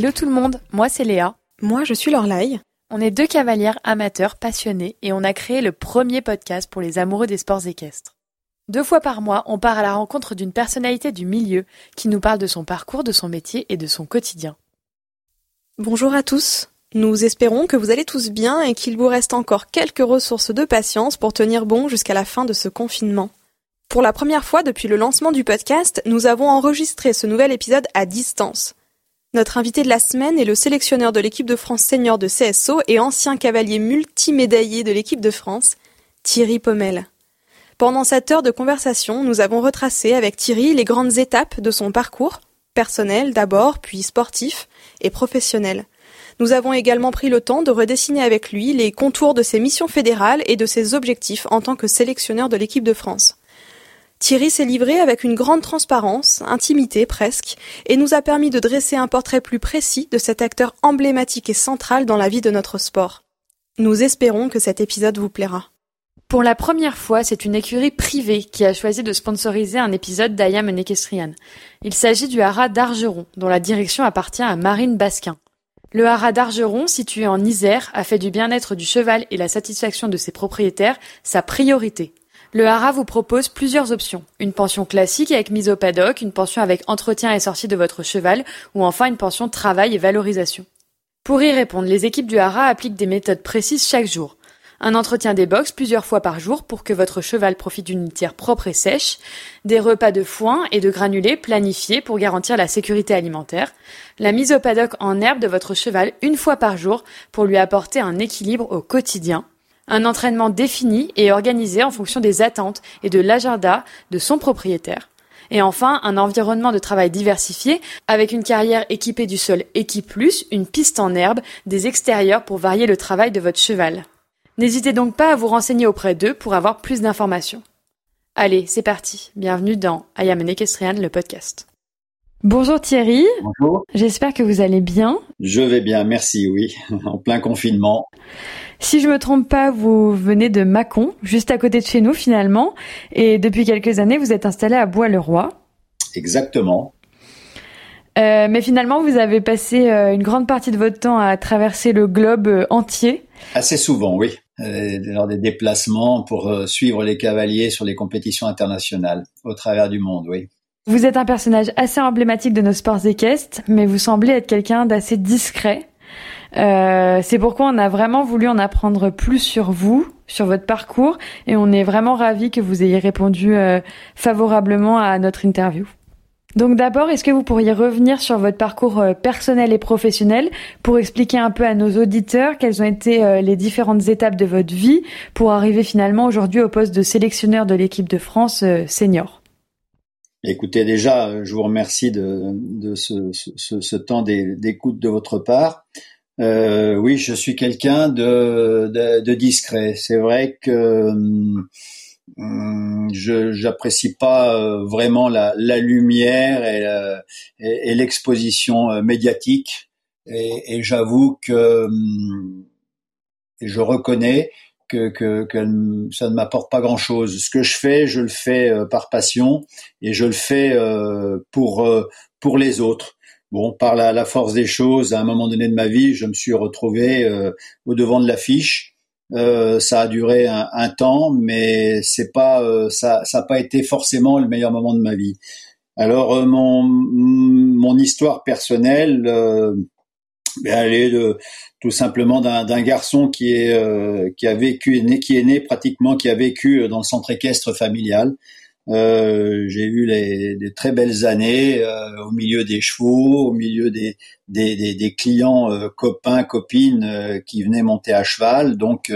Hello tout le monde, moi c'est Léa. Moi je suis Lorlaï. On est deux cavalières amateurs passionnés et on a créé le premier podcast pour les amoureux des sports équestres. Deux fois par mois, on part à la rencontre d'une personnalité du milieu qui nous parle de son parcours, de son métier et de son quotidien. Bonjour à tous. Nous espérons que vous allez tous bien et qu'il vous reste encore quelques ressources de patience pour tenir bon jusqu'à la fin de ce confinement. Pour la première fois depuis le lancement du podcast, nous avons enregistré ce nouvel épisode à distance. Notre invité de la semaine est le sélectionneur de l'équipe de France senior de CSO et ancien cavalier multimédaillé de l'équipe de France, Thierry Pommel. Pendant cette heure de conversation, nous avons retracé avec Thierry les grandes étapes de son parcours, personnel d'abord, puis sportif et professionnel. Nous avons également pris le temps de redessiner avec lui les contours de ses missions fédérales et de ses objectifs en tant que sélectionneur de l'équipe de France. Thierry s'est livré avec une grande transparence, intimité presque, et nous a permis de dresser un portrait plus précis de cet acteur emblématique et central dans la vie de notre sport. Nous espérons que cet épisode vous plaira. Pour la première fois, c'est une écurie privée qui a choisi de sponsoriser un épisode d'Ayam Equestrian. Il s'agit du haras d'Argeron, dont la direction appartient à Marine Basquin. Le haras d'Argeron, situé en Isère, a fait du bien-être du cheval et la satisfaction de ses propriétaires sa priorité. Le Hara vous propose plusieurs options. Une pension classique avec mise au paddock, une pension avec entretien et sortie de votre cheval, ou enfin une pension travail et valorisation. Pour y répondre, les équipes du Hara appliquent des méthodes précises chaque jour. Un entretien des box plusieurs fois par jour pour que votre cheval profite d'une litière propre et sèche, des repas de foin et de granulés planifiés pour garantir la sécurité alimentaire, la mise au paddock en herbe de votre cheval une fois par jour pour lui apporter un équilibre au quotidien, un entraînement défini et organisé en fonction des attentes et de l'agenda de son propriétaire. Et enfin, un environnement de travail diversifié avec une carrière équipée du sol Plus, une piste en herbe, des extérieurs pour varier le travail de votre cheval. N'hésitez donc pas à vous renseigner auprès d'eux pour avoir plus d'informations. Allez, c'est parti. Bienvenue dans I Am Equestrian, le podcast. Bonjour Thierry. Bonjour. J'espère que vous allez bien. Je vais bien, merci, oui. en plein confinement. Si je me trompe pas, vous venez de Mâcon, juste à côté de chez nous finalement, et depuis quelques années, vous êtes installé à Bois-le-Roi. Exactement. Euh, mais finalement, vous avez passé euh, une grande partie de votre temps à traverser le globe euh, entier. Assez souvent, oui, lors des déplacements pour suivre les cavaliers sur les compétitions internationales au travers du monde, oui. Vous êtes un personnage assez emblématique de nos sports équestres, mais vous semblez être quelqu'un d'assez discret. Euh, c'est pourquoi on a vraiment voulu en apprendre plus sur vous, sur votre parcours, et on est vraiment ravis que vous ayez répondu euh, favorablement à notre interview. Donc d'abord, est-ce que vous pourriez revenir sur votre parcours euh, personnel et professionnel pour expliquer un peu à nos auditeurs quelles ont été les différentes étapes de votre vie pour arriver finalement aujourd'hui au poste de sélectionneur de l'équipe de France senior? Écoutez, déjà, je vous remercie de, de ce, ce, ce temps d'écoute de votre part. Euh, oui, je suis quelqu'un de, de, discret. C'est vrai que hum, je j'apprécie pas euh, vraiment la, la lumière et, et, l'exposition euh, médiatique. Et, et j'avoue que hum, je reconnais que, que, que, ça ne m'apporte pas grand-chose. Ce que je fais, je le fais euh, par passion et je le fais pour pour les autres. Bon, par la, force des choses, à un moment donné de ma vie, je me suis retrouvé euh, au devant de l'affiche. Euh, ça a duré un, temps, mais c'est pas, euh, ça, ça n'a pas été forcément le meilleur moment de ma vie. Alors euh, mon mon histoire personnelle, elle est de, tout simplement d'un garçon qui est qui a vécu, qui est né pratiquement, qui a vécu dans le centre équestre familial. Euh, j'ai eu les, des très belles années euh, au milieu des chevaux, au milieu des, des, des, des clients euh, copains, copines euh, qui venaient monter à cheval. Donc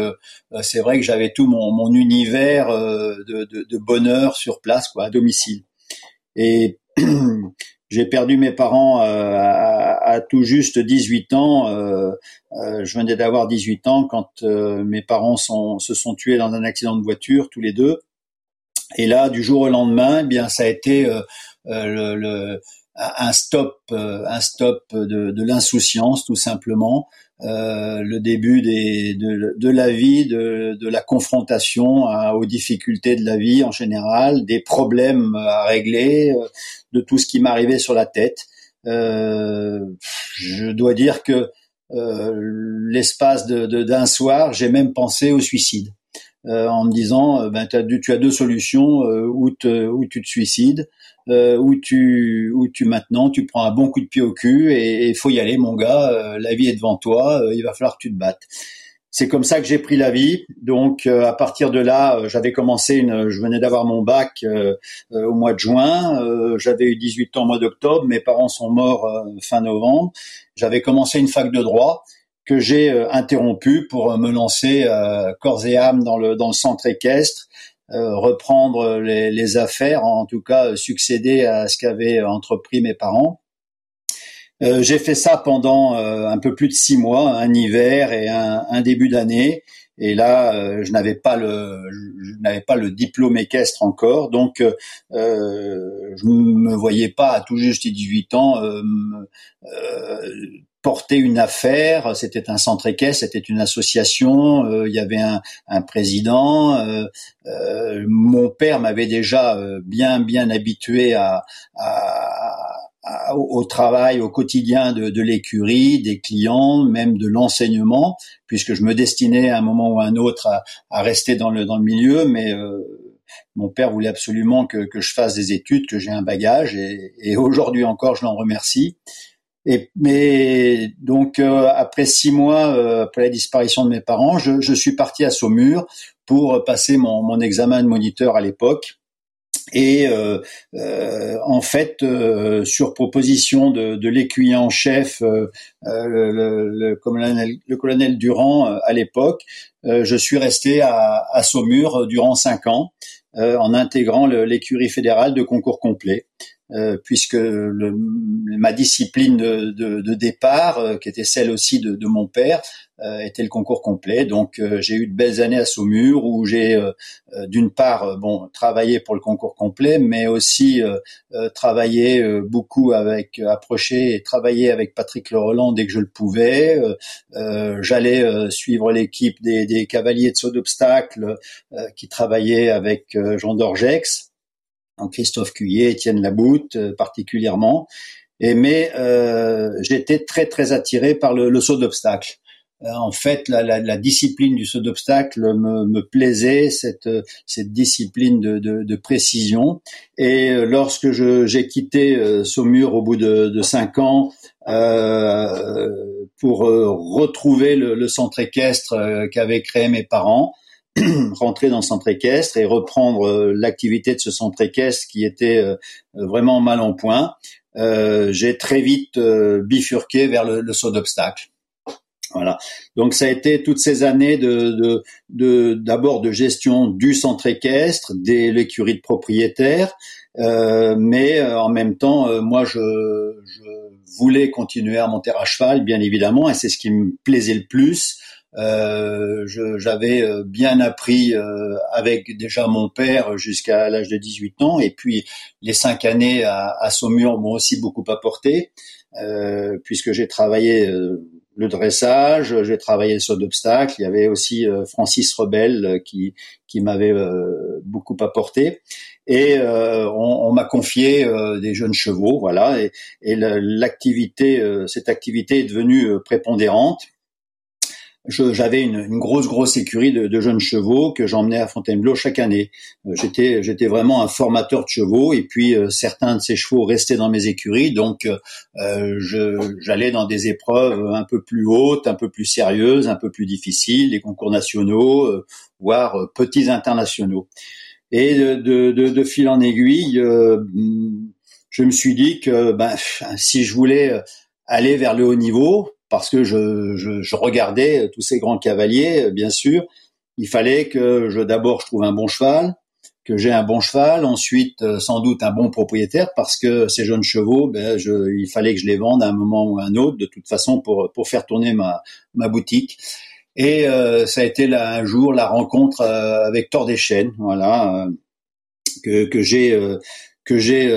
c'est vrai que j'avais tout mon, mon univers de, de, de, bonheur sur place, quoi, à domicile. Et j'ai perdu mes parents à, à, tout juste 18 ans. je venais d'avoir 18 ans quand mes parents sont, se sont tués dans un accident de voiture, tous les deux. Et là, du jour au lendemain, eh bien, ça a été euh, euh, un stop, euh, un stop de l'insouciance, tout simplement. Euh, le début des, de, de, la vie, de, de la confrontation aux difficultés de la vie en général, des problèmes à régler, de tout ce qui m'arrivait sur la tête. je dois dire que l'espace de, d'un soir, j'ai même pensé au suicide. en me disant ben tu as deux solutions où, te, où tu te suicides euh, où tu où tu maintenant tu prends un bon coup de pied au cul et il faut y aller mon gars euh, la vie est devant toi euh, il va falloir que tu te battes. C'est comme ça que j'ai pris la vie. Donc à partir de là j'avais commencé une je venais d'avoir mon bac au mois de juin j'avais eu 18 ans au mois d'octobre mes parents sont morts fin novembre. J'avais commencé une fac de droit que j'ai interrompu pour me lancer corps et âme dans le dans le centre équestre euh, reprendre les, les, affaires, en tout cas succéder à ce qu'avaient entrepris mes parents. Euh, j'ai fait ça pendant euh, un peu plus de six mois, un hiver et un, un début d'année. Et là, je n'avais pas le, je n'avais pas le diplôme équestre encore, donc euh, je me voyais pas à tout juste 18 ans porter une affaire. C'était un centre équestre, c'était une association. Euh, il y avait un, un président. Euh, euh, mon père m'avait déjà bien bien habitué à, à, au travail au quotidien de, de l'écurie, des clients, même de l'enseignement, puisque je me destinais à un moment ou à un autre à, à rester dans le dans le milieu, mais mon père voulait absolument que, que, je fasse des études, que j'ai un bagage, et, et aujourd'hui encore, je l'en remercie. Et, mais donc euh, après six mois euh, après la disparition de mes parents, je, je, suis parti à Saumur pour passer mon, mon examen de moniteur à l'époque. Et euh, euh en fait, sur proposition de, de l'écuyer en chef, le, le, le, colonel, le, colonel, Durand à l'époque, je suis resté à, à, Saumur durant cinq ans, en intégrant l'écurie fédérale de concours complet. Euh, puisque le, ma discipline de, départ, euh, qui était celle aussi de, de mon père, euh, était le concours complet. Donc j'ai eu de belles années à Saumur où j'ai d'une part bon travaillé pour le concours complet, mais aussi travaillé beaucoup avec approché et travaillé avec Patrick Leroland dès que je le pouvais. J'allais suivre l'équipe des, des, cavaliers de saut d'obstacle qui travaillait avec Jean Dorgex Christophe Cuillet, Étienne Laboutte euh, particulièrement. Et mais euh, j'étais très très attiré par le, saut d'obstacle. Euh, en fait, la, discipline du saut d'obstacle me, plaisait, cette, cette discipline de, précision. Et lorsque j'ai quitté Saumur au bout de, cinq ans pour retrouver le centre équestre qu'avaient créé mes parents, rentrer dans le centre équestre et reprendre euh, l'activité de ce centre équestre qui était euh, vraiment mal en point, euh, j'ai très vite bifurqué vers le, saut d'obstacle. Voilà. Donc ça a été toutes ces années de d'abord de, gestion du centre équestre, des l'écurie de propriétaires, mais en même temps, moi je, je voulais continuer à monter à cheval, bien évidemment, et c'est ce qui me plaisait le plus. Euh, j'avais euh, bien appris euh, avec déjà mon père jusqu'à l'âge de 18 ans, et puis les cinq années à, à Saumur m'ont aussi beaucoup apporté, euh, puisque j'ai travaillé le dressage, j'ai travaillé le saut d'obstacle. Il y avait aussi Francis Rebel qui, qui m'avait beaucoup apporté. Et on, on m'a confié des jeunes chevaux, voilà. Et, et l'activité, cette activité est devenue prépondérante j'avais une, une, grosse grosse écurie de, de jeunes chevaux que j'emmenais à Fontainebleau chaque année. Euh, j'étais j'étais vraiment un formateur de chevaux et puis euh, certains de ces chevaux restaient dans mes écuries donc euh, j'allais dans des épreuves un peu plus hautes, un peu plus sérieuses, un peu plus difficiles, les concours nationaux, euh, voire petits internationaux. Et de, de, de, fil en aiguille, je me suis dit que ben, si je voulais aller vers le haut niveau, parce que je, je, je, regardais tous ces grands cavaliers, bien sûr. Il fallait que je d'abord je trouve un bon cheval, que j'ai un bon cheval, ensuite euh, sans doute un bon propriétaire, parce que ces jeunes chevaux, ben, je, il fallait que je les vende à un moment ou à un autre, de toute façon pour pour faire tourner ma ma boutique. Et euh, ça a été là, un jour la rencontre euh, avec Thor des Chênes, voilà, que que j'ai que j'ai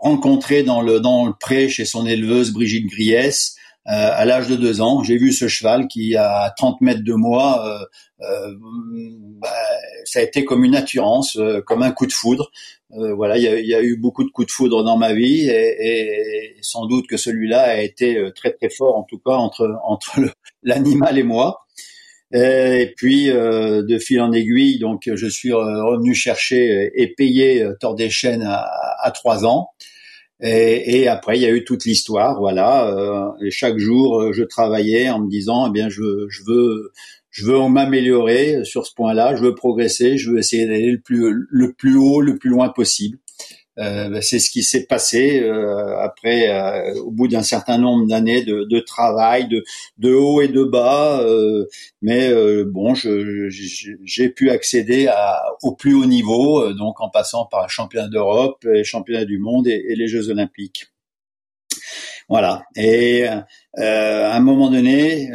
rencontré dans le dans le pré chez son éleveuse Brigitte Griès à l'âge de deux ans. J'ai vu ce cheval qui, à 30 mètres de moi, bah, ça a été comme une attirance, comme un coup de foudre. voilà, il y a, eu beaucoup de coups de foudre dans ma vie et, sans doute que celui-là a été très très fort, en tout cas entre entre l'animal et moi. Et puis euh, de fil en aiguille, donc je suis revenu chercher et payer euh, Tord des Chênes à, trois ans. Et, et, après, il y a eu toute l'histoire, voilà. Euh, et chaque jour, je travaillais en me disant, eh bien, je, je veux, je veux m'améliorer sur ce point-là. Je veux progresser. Je veux essayer d'aller le plus, le plus haut, le plus loin possible. Euh, ben, c'est ce qui s'est passé euh, après, euh, au bout d'un certain nombre d'années de, de, travail, de, de haut et de bas. mais bon, j'ai pu accéder au plus haut niveau, donc en passant par le championnat d'Europe, les championnats du monde et, et, les Jeux olympiques. Voilà. Et à un moment donné,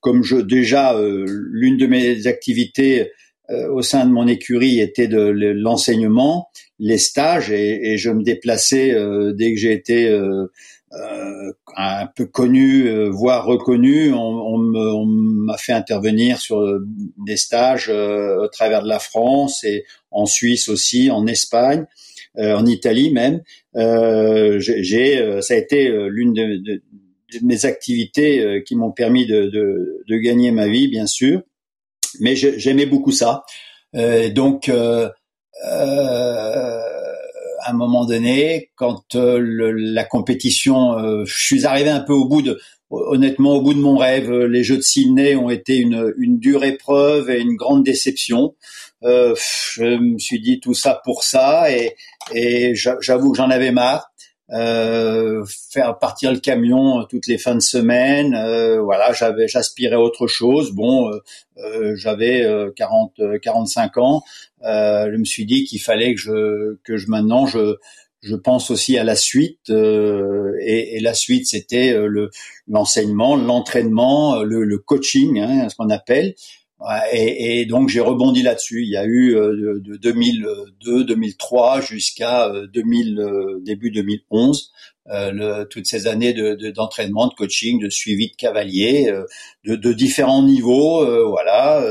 comme déjà l'une de mes activités au sein de mon écurie était de l'enseignement, les stages et, et je me déplaçais euh, dès que j'ai été euh, euh, un peu connu, voire reconnu. On, on m'a fait intervenir sur des stages au travers de la France et en Suisse aussi, en Espagne, en Italie même. j'ai, ça a été l'une de, mes activités qui m'ont permis de, de, gagner ma vie, bien sûr. Mais j'aimais beaucoup ça. donc euh, à un moment donné, quand euh, la compétition, euh, je suis arrivé un peu au bout de, honnêtement, au bout de mon rêve. Les Jeux de Sydney ont été une, une dure épreuve et une grande déception. Euh, je me suis dit tout ça pour ça et, et j'avoue que j'en avais marre. Euh, faire partir le camion toutes les fins de semaine. Euh, voilà, j'avais, j'aspirais à autre chose. Bon, euh, j'avais 40, 45 ans. je me suis dit qu'il fallait que je, que je maintenant je, je pense aussi à la suite. Et, et, la suite, c'était le l'enseignement, l'entraînement, le, le coaching, hein, ce qu'on appelle. Et, et, donc j'ai rebondi là-dessus. Il y a eu euh, de, 2002, 2003 jusqu'à 2000, euh, euh, début 2011, le, toutes ces années d'entraînement, de, de, coaching, de suivi de cavaliers, de, de, différents niveaux. voilà,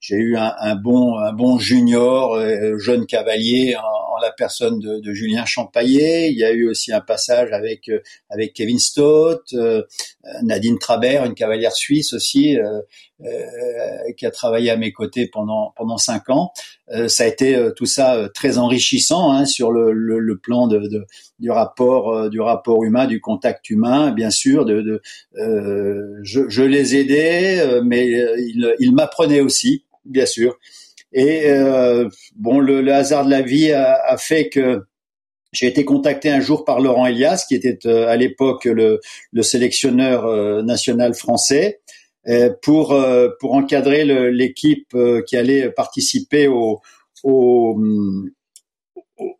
j'ai eu un, un, bon, un bon junior, jeune cavalier en, en la personne de, Julien Champaillet. Il y a eu aussi un passage avec avec Kevin Stott, Nadine Trabert, une cavalière suisse aussi euh, qui a travaillé à mes côtés pendant pendant cinq ans. Euh, ça a été euh, tout ça très enrichissant hein, sur le, le, le plan de, de, du rapport du rapport humain, du contact humain, bien sûr. De, de je, les aidais, mais ils, ils m'apprenaient aussi, bien sûr. Et bon, le, hasard de la vie a, fait que j'ai été contacté un jour par Laurent Elias, qui était à l'époque le, le, sélectionneur national français, euh, pour euh, pour encadrer l'équipe euh, qui allait participer au, au,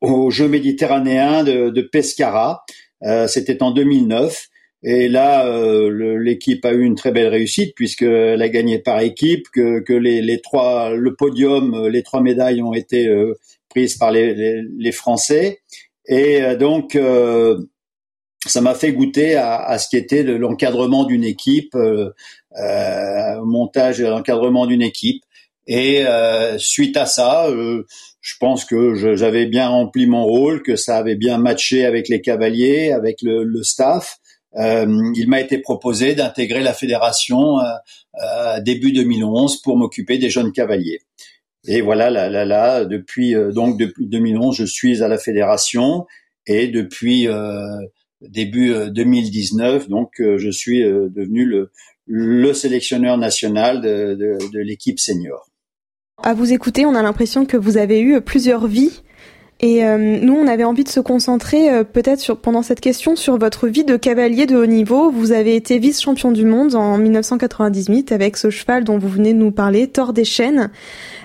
au de Pescara. C'était en 2009. Et là, l'équipe a eu une très belle réussite puisqu'elle a gagné par équipe, que, que les, les, trois, le podium, les trois médailles ont été prises par les, les, les Français. Et donc, ça m'a fait goûter à, à, ce qui était l'encadrement d'une équipe, euh, euh, montage et l'encadrement d'une équipe. Et euh, suite à ça, euh, je pense que j'avais bien rempli mon rôle, que ça avait bien matché avec les cavaliers, avec le, le staff. Euh, il m'a été proposé d'intégrer la fédération début 2011 pour m'occuper des jeunes cavaliers. Et voilà, là, là, là, depuis donc depuis 2011, je suis à la fédération et depuis début 2019. Euh, donc, euh, je suis euh, devenu le, le sélectionneur national de, de, de l'équipe senior. À vous écouter, on a l'impression que vous avez eu plusieurs vies. Et nous, on avait envie de se concentrer peut-être sur, pendant cette question sur votre vie de cavalier de haut niveau. Vous avez été vice-champion du monde en 1998 avec ce cheval dont vous venez de nous parler, Thor des Chênes.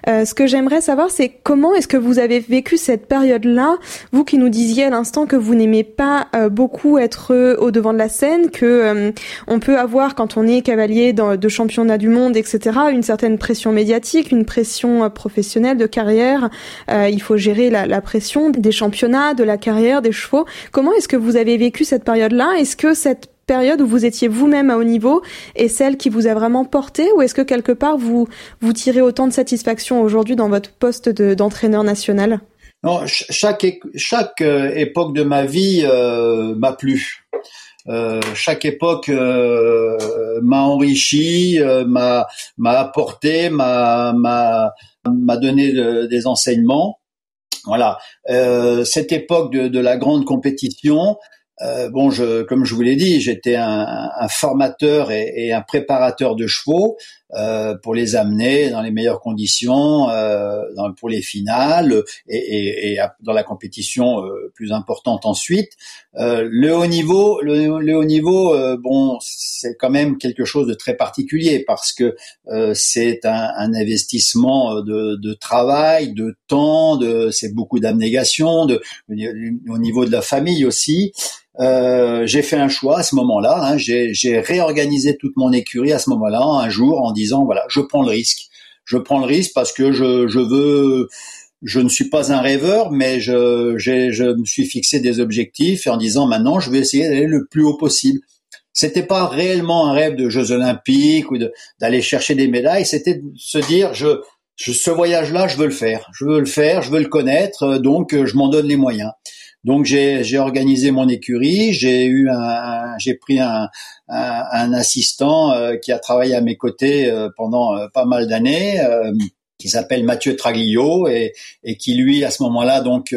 Euh, ce que j'aimerais savoir, c'est comment est-ce que vous avez vécu cette période-là, vous qui nous disiez à l'instant que vous n'aimez pas euh, beaucoup être euh, au devant de la scène, que on peut avoir quand on est cavalier de championnat du monde, etc., une certaine pression médiatique, une pression professionnelle de carrière. il faut gérer la, la pression des championnats, de la carrière, des chevaux. Comment est-ce que vous avez vécu cette période-là? Est-ce que cette période où vous étiez vous-même à haut niveau est celle qui vous a vraiment porté ou est-ce que quelque part vous vous tirez autant de satisfaction aujourd'hui dans votre poste d'entraîneur national? Chaque chaque euh, époque de ma vie euh, m'a plu. Euh, chaque époque m'a enrichi, m'a m'a apporté, m'a m'a donné des enseignements. Voilà. cette époque de, la grande compétition, euh, bon, comme je vous l'ai dit, j'étais un, formateur et, un préparateur de chevaux euh, pour les amener dans les meilleures conditions euh, dans, pour les finales et, et, dans la compétition euh, plus importante ensuite. Euh, le haut niveau, le, le haut niveau, euh, bon, c'est quand même quelque chose de très particulier parce que c'est un, un, investissement de, de, travail, de temps, de, c'est beaucoup d'abnégation, de, au niveau de la famille aussi. Euh, j'ai fait un choix à ce moment-là. Hein, j'ai réorganisé toute mon écurie à ce moment-là, un jour, en disant voilà, je prends le risque. Je prends le risque parce que je, je veux. Je ne suis pas un rêveur, mais je, je me suis fixé des objectifs et en disant maintenant, je vais essayer d'aller le plus haut possible. C'était pas réellement un rêve de Jeux Olympiques ou d'aller chercher des médailles. C'était de se dire je, je ce voyage-là, je veux le faire. Je veux le faire, je veux le connaître, donc je m'en donne les moyens. Donc j'ai organisé mon écurie, j'ai eu un, j'ai pris un, un, assistant euh, qui a travaillé à mes côtés euh, pendant euh, pas mal d'années qui s'appelle Mathieu Traglio et, et, qui lui à ce moment-là donc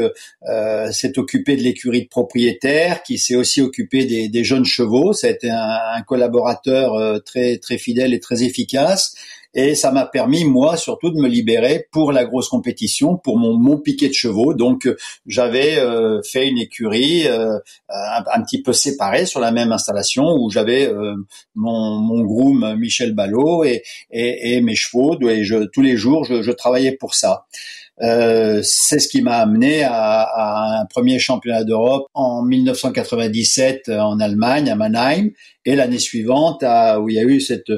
s'est occupé de l'écurie de propriétaire, qui s'est aussi occupé des, des, jeunes chevaux. Ça a été un, un collaborateur très très fidèle et très efficace. Et ça m'a permis, moi, surtout, de me libérer pour la grosse compétition, pour mon, mon piquet de chevaux. Donc, euh, j'avais euh, fait une écurie euh, un, petit peu séparée sur la même installation où j'avais mon, groom Michel Ballot et, mes chevaux. Et je, tous les jours, je travaillais pour ça. Euh, c'est ce qui m'a amené à, à, un premier championnat d'Europe en 1997 en Allemagne, à Mannheim, et l'année suivante où il y a eu cette,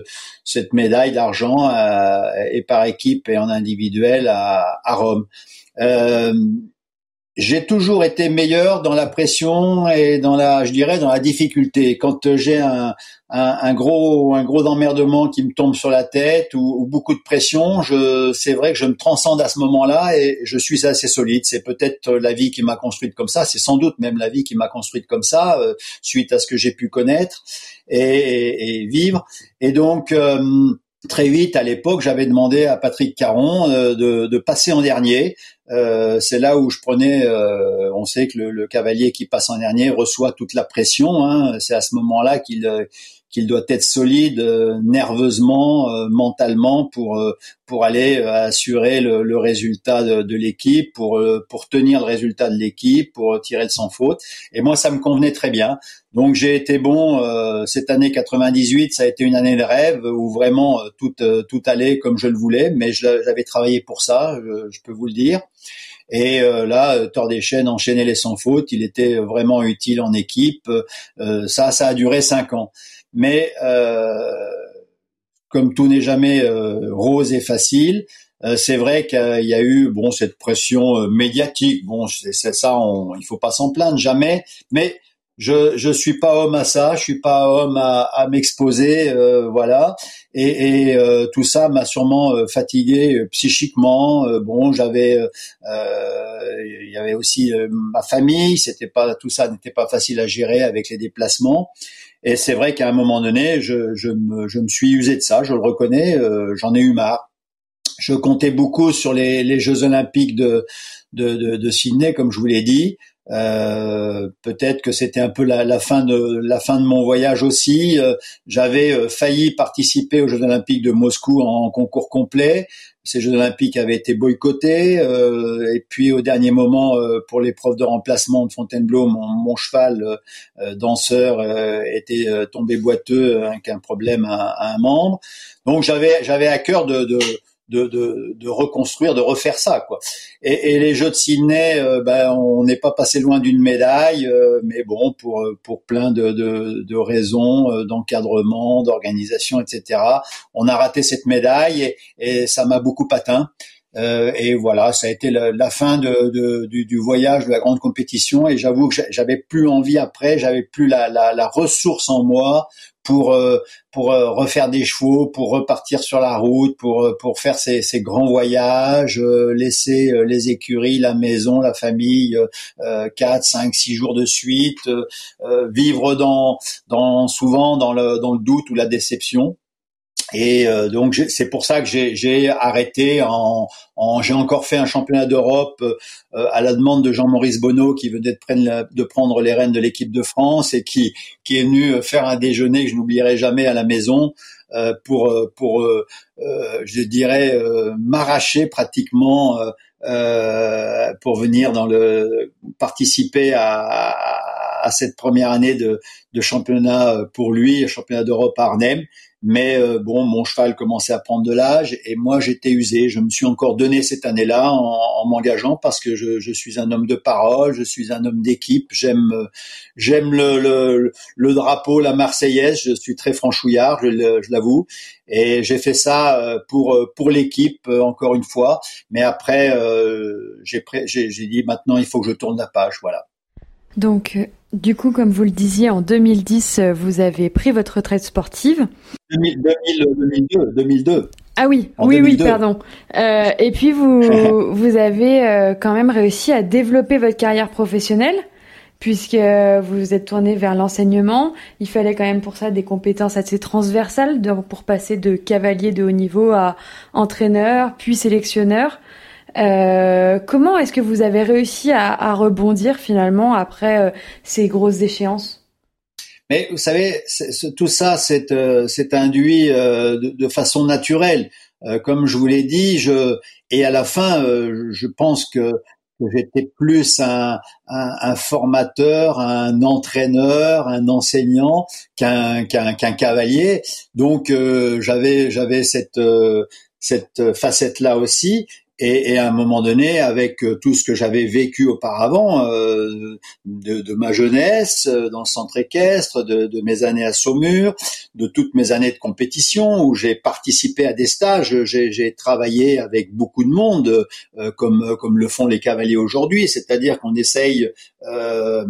cette médaille d'argent euh, et par équipe et en individuel à, à Rome. Euh, j'ai toujours été meilleur dans la pression et dans la, je dirais, dans la difficulté. Quand j'ai un, un, un, gros, un gros emmerdement qui me tombe sur la tête ou, ou beaucoup de pression, je, c'est vrai que je me transcende à ce moment-là et je suis assez solide. C'est peut-être la vie qui m'a construite comme ça. C'est sans doute même la vie qui m'a construite comme ça, euh, suite à ce que j'ai pu connaître et, et, et vivre. Et donc, euh, très vite à l'époque, j'avais demandé à Patrick Caron euh, de, de, passer en dernier. Euh, c'est là où je prenais. Euh, on sait que le, cavalier qui passe en dernier reçoit toute la pression. Hein. C'est à ce moment-là qu'il qu'il doit être solide euh, nerveusement, euh, mentalement pour euh, pour aller assurer le, le résultat de, de l'équipe, pour pour tenir le résultat de l'équipe, pour tirer le sans faute. Et moi, ça me convenait très bien. Donc j'ai été bon cette année 98, ça a été une année de rêve où vraiment tout tout allait comme je le voulais, mais j'avais travaillé pour ça, je, je, peux vous le dire. Et euh, là, Tord des chaînes enchaînait les sans faute. Il était vraiment utile en équipe. Euh, ça, ça a duré cinq ans mais euh, comme tout n'est jamais euh, rose et facile, euh, c'est vrai qu'il y a eu bon cette pression médiatique. Bon, c'est ça, on, il faut pas s'en plaindre jamais. Mais je je suis pas homme à ça, je suis pas homme à, à m'exposer, euh, voilà. Et, et euh, tout ça m'a sûrement fatigué psychiquement. bon, j'avais, il y avait aussi ma famille, c'était pas tout ça n'était pas facile à gérer avec les déplacements. Et c'est vrai qu'à un moment donné, je, je, me, je, me, suis usé de ça, je le reconnais, euh, j'en ai eu marre. Je comptais beaucoup sur les, les Jeux Olympiques de, de, de, de, Sydney, comme je vous l'ai dit. Euh, peut-être que c'était un peu la, la, fin de la fin de mon voyage aussi. Euh, j'avais euh, failli participer aux Jeux Olympiques de Moscou en concours complet ces Jeux Olympiques avaient été boycottés. Euh, et puis au dernier moment, euh, pour l'épreuve de remplacement de Fontainebleau, mon, mon cheval danseur était tombé boiteux avec un problème à, à un membre. Donc j'avais j'avais à cœur de, de de, de, de, reconstruire, de refaire ça, quoi. Et, et les Jeux de Sydney, euh, ben, on n'est pas passé loin d'une médaille, euh, mais bon, pour pour plein de, de, de raisons, euh, d'encadrement, d'organisation, etc. On a raté cette médaille et, et ça m'a beaucoup atteint. Et voilà, ça a été la, fin de, du, voyage de la grande compétition. Et j'avoue que j'avais plus envie après, j'avais plus la, la ressource en moi pour euh, pour euh, refaire des chevaux, pour repartir sur la route, pour euh, pour faire ces, ces grands voyages, laisser les écuries, la maison, la famille quatre, cinq, six jours de suite, vivre dans dans souvent dans le dans le doute ou la déception. Et euh, donc c'est pour ça que j'ai arrêté. En, en j'ai encore fait un championnat d'Europe euh, à la demande de Jean-Maurice Bonneau qui venait de prendre, de prendre les rênes de l'équipe de France et qui qui est venu faire un déjeuner que je n'oublierai jamais à la maison euh, pour pour je dirais m'arracher pratiquement pour venir dans le participer à, à cette première année de, championnat pour lui, championnat d'Europe à Arnhem. Mais euh, bon, mon cheval commençait à prendre de l'âge et moi j'étais usé. Je me suis encore donné cette année-là en, m'engageant parce que je, suis un homme de parole, je suis un homme d'équipe. J'aime j'aime le, le, drapeau, la Marseillaise. Je suis très franchouillard, je, l'avoue. Et j'ai fait ça euh, pour pour l'équipe euh, encore une fois. Mais après, j'ai j'ai dit maintenant il faut que je tourne la page. Voilà. Donc, du coup, comme vous le disiez, en 2010, vous avez pris votre retraite sportive. 2002, 2002. Ah oui, oui, oui, pardon. Euh, et puis vous, vous avez euh, quand même réussi à développer votre carrière professionnelle, puisque vous vous êtes tourné vers l'enseignement. Il fallait quand même pour ça des compétences assez transversales pour passer de cavalier de haut niveau à entraîneur, puis sélectionneur. Euh, comment est-ce que vous avez réussi à, rebondir finalement après euh, ces grosses échéances? Mais vous savez, tout ça, c'est euh, induit de, façon naturelle. comme je vous l'ai dit, je, et à la fin, je pense que, j'étais plus un, formateur, un entraîneur, un enseignant qu'un cavalier. Donc j'avais cette facette là aussi et, et, à un moment donné, avec euh, tout ce que j'avais vécu auparavant, euh, de, de, ma jeunesse euh, dans le centre équestre, de, de, mes années à Saumur, de toutes mes années de compétition où j'ai participé à des stages, j'ai travaillé avec beaucoup de monde, euh, comme comme le font les cavaliers aujourd'hui, c'est-à-dire qu'on essaye euh,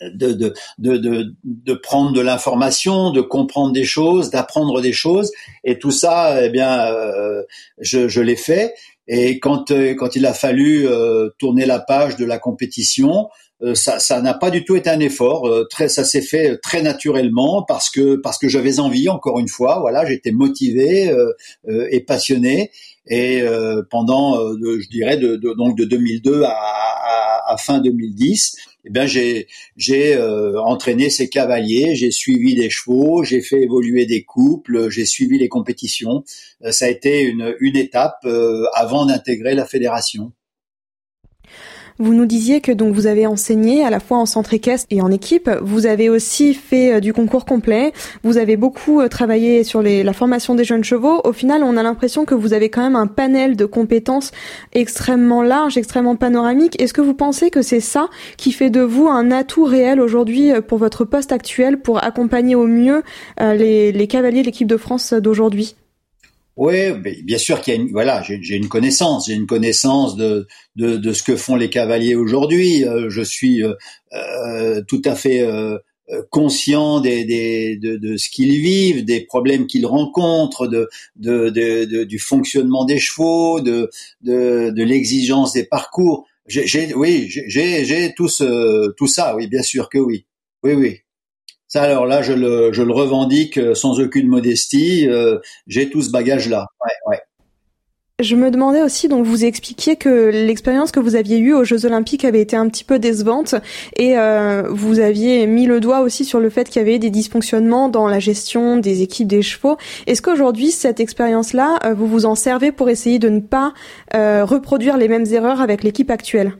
de, de, de, de, prendre de l'information, de comprendre des choses, d'apprendre des choses. Et tout ça, eh bien, euh, je, je l'ai fait. Et quand, euh, quand il a fallu euh, tourner la page de la compétition, euh, ça, ça n'a pas du tout été un effort. très, ça s'est fait très naturellement parce que parce que j'avais envie. Encore une fois, voilà, j'étais motivé et passionné. Et pendant, je dirais, de, donc de 2002 à, à, à fin 2010, eh bien j'ai j'ai euh, entraîné ces cavaliers, j'ai suivi des chevaux, j'ai fait évoluer des couples, j'ai suivi les compétitions. Euh, ça a été une une étape euh, avant d'intégrer la fédération. Vous nous disiez que donc vous avez enseigné à la fois en centre équestre et en équipe. Vous avez aussi fait euh, du concours complet. Vous avez beaucoup euh, travaillé sur les, la formation des jeunes chevaux. Au final, on a l'impression que vous avez quand même un panel de compétences extrêmement large, extrêmement panoramique. Est-ce que vous pensez que c'est ça qui fait de vous un atout réel aujourd'hui euh, pour votre poste actuel pour accompagner au mieux les, les cavaliers de l'équipe de France d'aujourd'hui? Oui, bien sûr qu'il y a une, voilà, j'ai une connaissance, j'ai une connaissance de, de, ce que font les cavaliers aujourd'hui. Euh, je suis euh, euh, tout à fait conscient des, de, ce qu'ils vivent, des problèmes qu'ils rencontrent, de, de, du fonctionnement des chevaux, de, de, de l'exigence des parcours. J'ai, oui, j'ai tout ce, tout ça. Oui, bien sûr que oui. Oui, oui. Ça, alors là, je le, je le revendique euh, sans aucune modestie. Euh, j'ai tout ce bagage-là. Ouais, ouais. Je me demandais aussi, donc vous expliquiez que l'expérience que vous aviez eue aux Jeux Olympiques avait été un petit peu décevante et euh, vous aviez mis le doigt aussi sur le fait qu'il y avait des dysfonctionnements dans la gestion des équipes des chevaux. Est-ce qu'aujourd'hui, cette expérience-là, vous vous en servez pour essayer de ne pas euh, reproduire les mêmes erreurs avec l'équipe actuelle?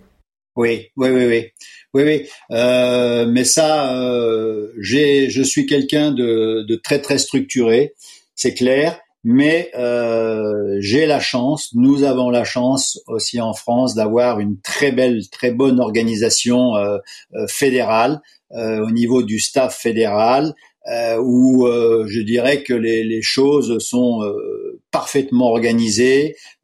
Oui, oui, oui, oui. Oui, oui, euh, mais ça, euh, j'ai, je suis quelqu'un de, très très structuré, c'est clair. Mais euh, j'ai la chance, nous avons la chance aussi en France d'avoir une très belle, très bonne organisation fédérale au niveau du staff fédéral, où je dirais que les, les choses sont parfaitement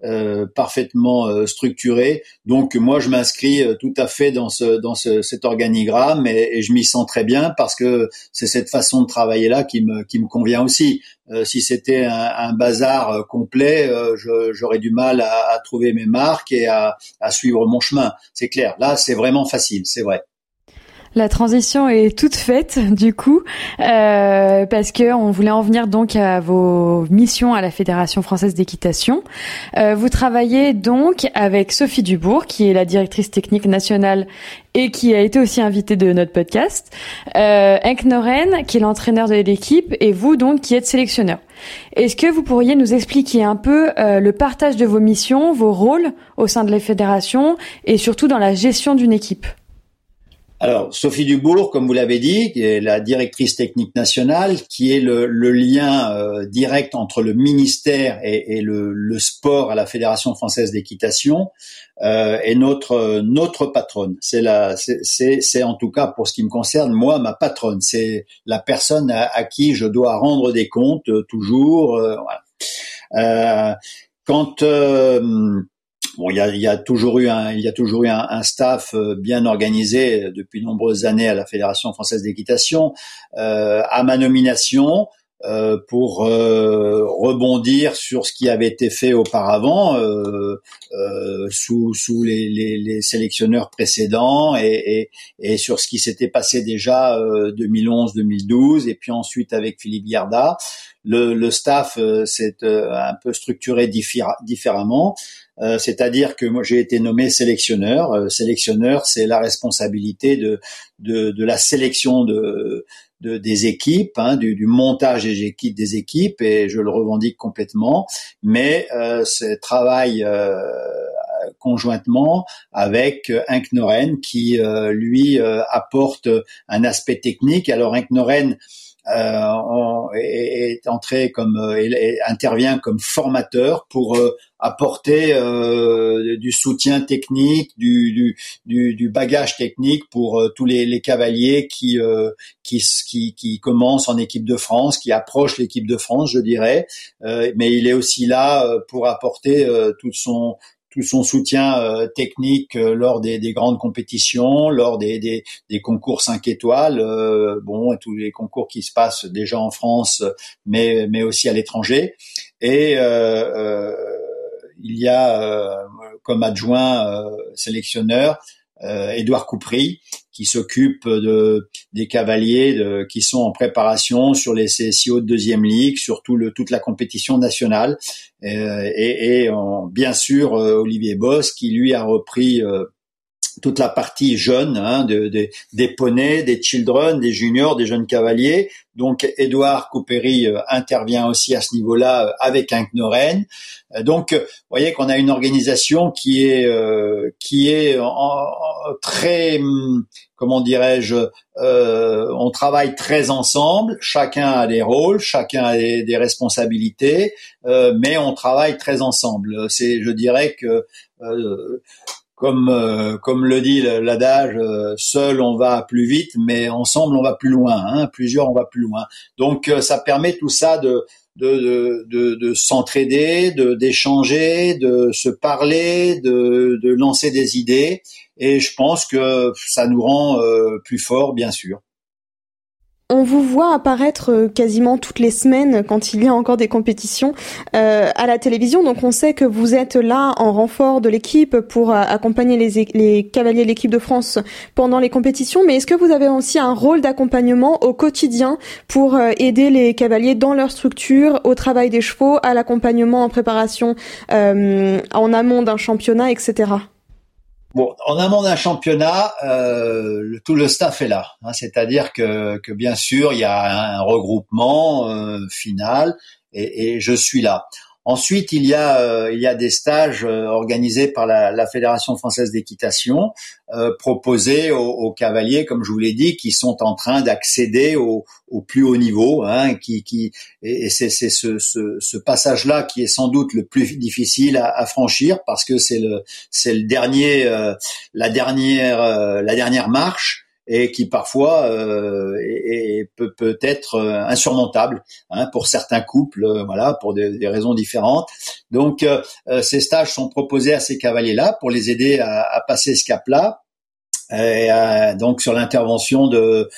euh, parfaitement euh, structuré. Donc moi, je m'inscris euh, tout à fait dans ce dans ce, cet organigramme et, et je m'y sens très bien parce que c'est cette façon de travailler là qui me qui me convient aussi. si c'était un, un, bazar complet, j'aurais du mal à, à, trouver mes marques et à, à suivre mon chemin. C'est clair. Là, c'est vraiment facile, c'est vrai. La transition est toute faite du coup euh, parce que on voulait en venir donc à vos missions à la Fédération française d'équitation. Euh, vous travaillez donc avec Sophie Dubourg qui est la directrice technique nationale et qui a été aussi invitée de notre podcast, euh, Henk Noren qui est l'entraîneur de l'équipe et vous donc qui êtes sélectionneur. Est-ce que vous pourriez nous expliquer un peu euh, le partage de vos missions, vos rôles au sein de la fédération et surtout dans la gestion d'une équipe? Alors, Sophie Dubourg, comme vous l'avez dit, est la directrice technique nationale, qui est le, lien euh, direct entre le ministère et, le, sport à la Fédération française d'équitation, euh, est notre notre patronne. C'est en tout cas pour ce qui me concerne, moi, ma patronne. C'est la personne à, qui je dois rendre des comptes euh, toujours. Euh, quand Bon, il y a, y a, toujours eu un, il y a toujours eu un, un, staff euh, bien organisé depuis de nombreuses années à la Fédération française d'équitation. Euh, à ma nomination, euh, pour euh, rebondir sur ce qui avait été fait auparavant euh, euh sous, sous les, les, les, sélectionneurs précédents et, et, et sur ce qui s'était passé déjà 2011-2012 et puis ensuite avec Philippe Yarda. Le, le staff s'est un peu structuré différemment. Euh, c'est-à-dire que moi j'ai été nommé sélectionneur. Euh, sélectionneur, c'est la responsabilité de, de, de, la sélection de, de des équipes, hein, du, du, montage des équipes, des équipes, et je le revendique complètement. Mais euh, c'est travail euh, conjointement avec Inknoren qui lui apporte un aspect technique. Alors euh, est, entré comme euh, intervient comme formateur pour euh, apporter euh, du soutien technique, du, du, du, bagage technique pour tous les, les, cavaliers qui, qui, qui, qui commencent en équipe de France, qui approchent l'équipe de France, je dirais. mais il est aussi là pour apporter tout son tout son soutien euh, technique euh, lors des, des, grandes compétitions, lors des, concours 5 étoiles, euh, bon, tous les concours qui se passent déjà en France, mais, mais aussi à l'étranger. Et il y a comme adjoint sélectionneur Édouard Coupry, qui s'occupe de, des cavaliers qui sont en préparation sur les CSIO de deuxième ligue, sur toute la compétition nationale. Euh, et, et bien sûr, euh, Olivier Boss, qui lui a repris euh, toute la partie jeune hein, de, des poneys, des children, des juniors, des jeunes cavaliers. Donc Édouard Coupéry euh, intervient aussi à ce niveau-là euh, avec Noren. Euh, donc, vous voyez qu'on a une organisation qui est qui est très hum, comment dirais-je, on travaille très ensemble, chacun a des rôles, chacun a des, des responsabilités, mais on travaille très ensemble. C'est, je dirais que comme euh, comme le dit l'adage, euh, seul on va plus vite, mais ensemble on va plus loin. Hein, plusieurs on va plus loin. Donc euh, ça permet tout ça de de, de, de, s'entraider, de d'échanger, de se parler, de, de lancer des idées. Et je pense que ça nous rend plus forts, bien sûr. On vous voit apparaître euh, quasiment toutes les semaines quand il y a encore des compétitions euh, à la télévision. Donc on sait que vous êtes là en renfort de l'équipe pour euh, accompagner les, les cavaliers de l'équipe de France pendant les compétitions. Mais est-ce que vous avez aussi un rôle d'accompagnement au quotidien pour aider les cavaliers dans leur structure, au travail des chevaux, à l'accompagnement en préparation en amont d'un championnat, etc. Bon, en amont d'un championnat, euh, tout le staff est là. Hein, C'est-à-dire que, que, bien sûr, il y a un regroupement euh, final et, je suis là. Ensuite, il y a euh, il y a des stages euh, organisés par la, la Fédération française d'équitation, euh, proposés aux, aux, cavaliers, comme je vous l'ai dit, qui sont en train d'accéder au, au, plus haut niveau. Hein, qui, qui et c'est ce, ce, ce passage-là qui est sans doute le plus difficile à, à franchir parce que c'est le c'est le dernier la dernière la dernière marche et qui parfois euh, peut peut être insurmontable hein, pour certains couples, voilà, pour des, des, raisons différentes. Donc ces stages sont proposés à ces cavaliers-là pour les aider à, à passer ce cap-là. Et, euh, donc sur l'intervention de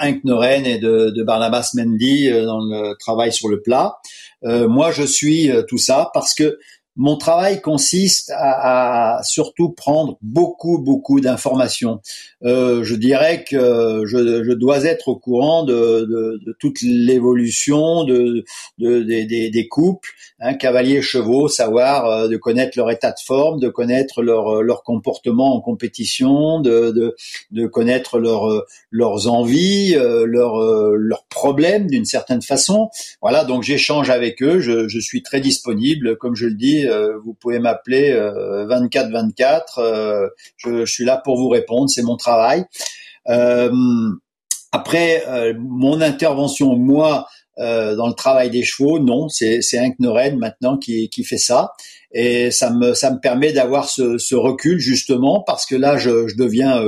Hank Noren et de, de Barnabas Mendy dans le travail sur le plat. Euh, moi, je suis tout ça parce que mon travail consiste à, à, surtout prendre beaucoup, beaucoup d'informations. Euh, je dirais que je, dois être au courant de, toute l'évolution de, des, des, couples, hein, cavaliers, chevaux, savoir euh, de connaître leur état de forme, de connaître leur, leur comportement en compétition, de, de, connaître leur, leurs envies, euh, leurs, euh, leurs problèmes d'une certaine façon. Voilà, donc j'échange avec eux, je, je suis très disponible, comme je le dis euh, vous pouvez m'appeler 24-24. Euh, euh, je, suis là pour vous répondre, c'est mon travail. après, mon intervention, moi, dans le travail des chevaux, non, c'est Noren maintenant qui, qui fait ça. Et ça me ça me permet d'avoir ce, ce, recul justement parce que là je, je deviens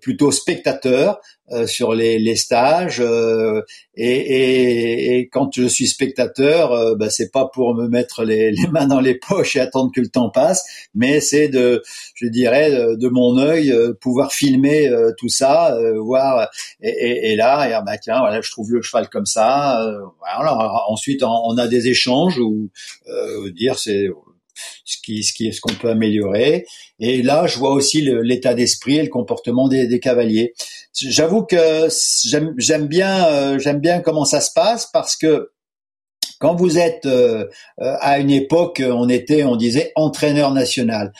plutôt spectateur euh, sur les, les stages euh, et, et, et, quand je suis spectateur, euh, bah, c'est pas pour me mettre les, les, mains dans les poches et attendre que le temps passe, mais c'est de, je dirais, de, mon œil pouvoir filmer tout ça, voir et, et, là, et, ah, bah, tiens, voilà, je trouve le cheval comme ça. voilà. ensuite, on, a des échanges où dire c'est ce qui, ce qui, ce qu'on peut améliorer. Et là, je vois aussi l'état d'esprit et le comportement des, des cavaliers. J'avoue que j'aime bien, euh, j'aime bien comment ça se passe parce que quand vous êtes euh, euh, à une époque, on était, on disait entraîneur national.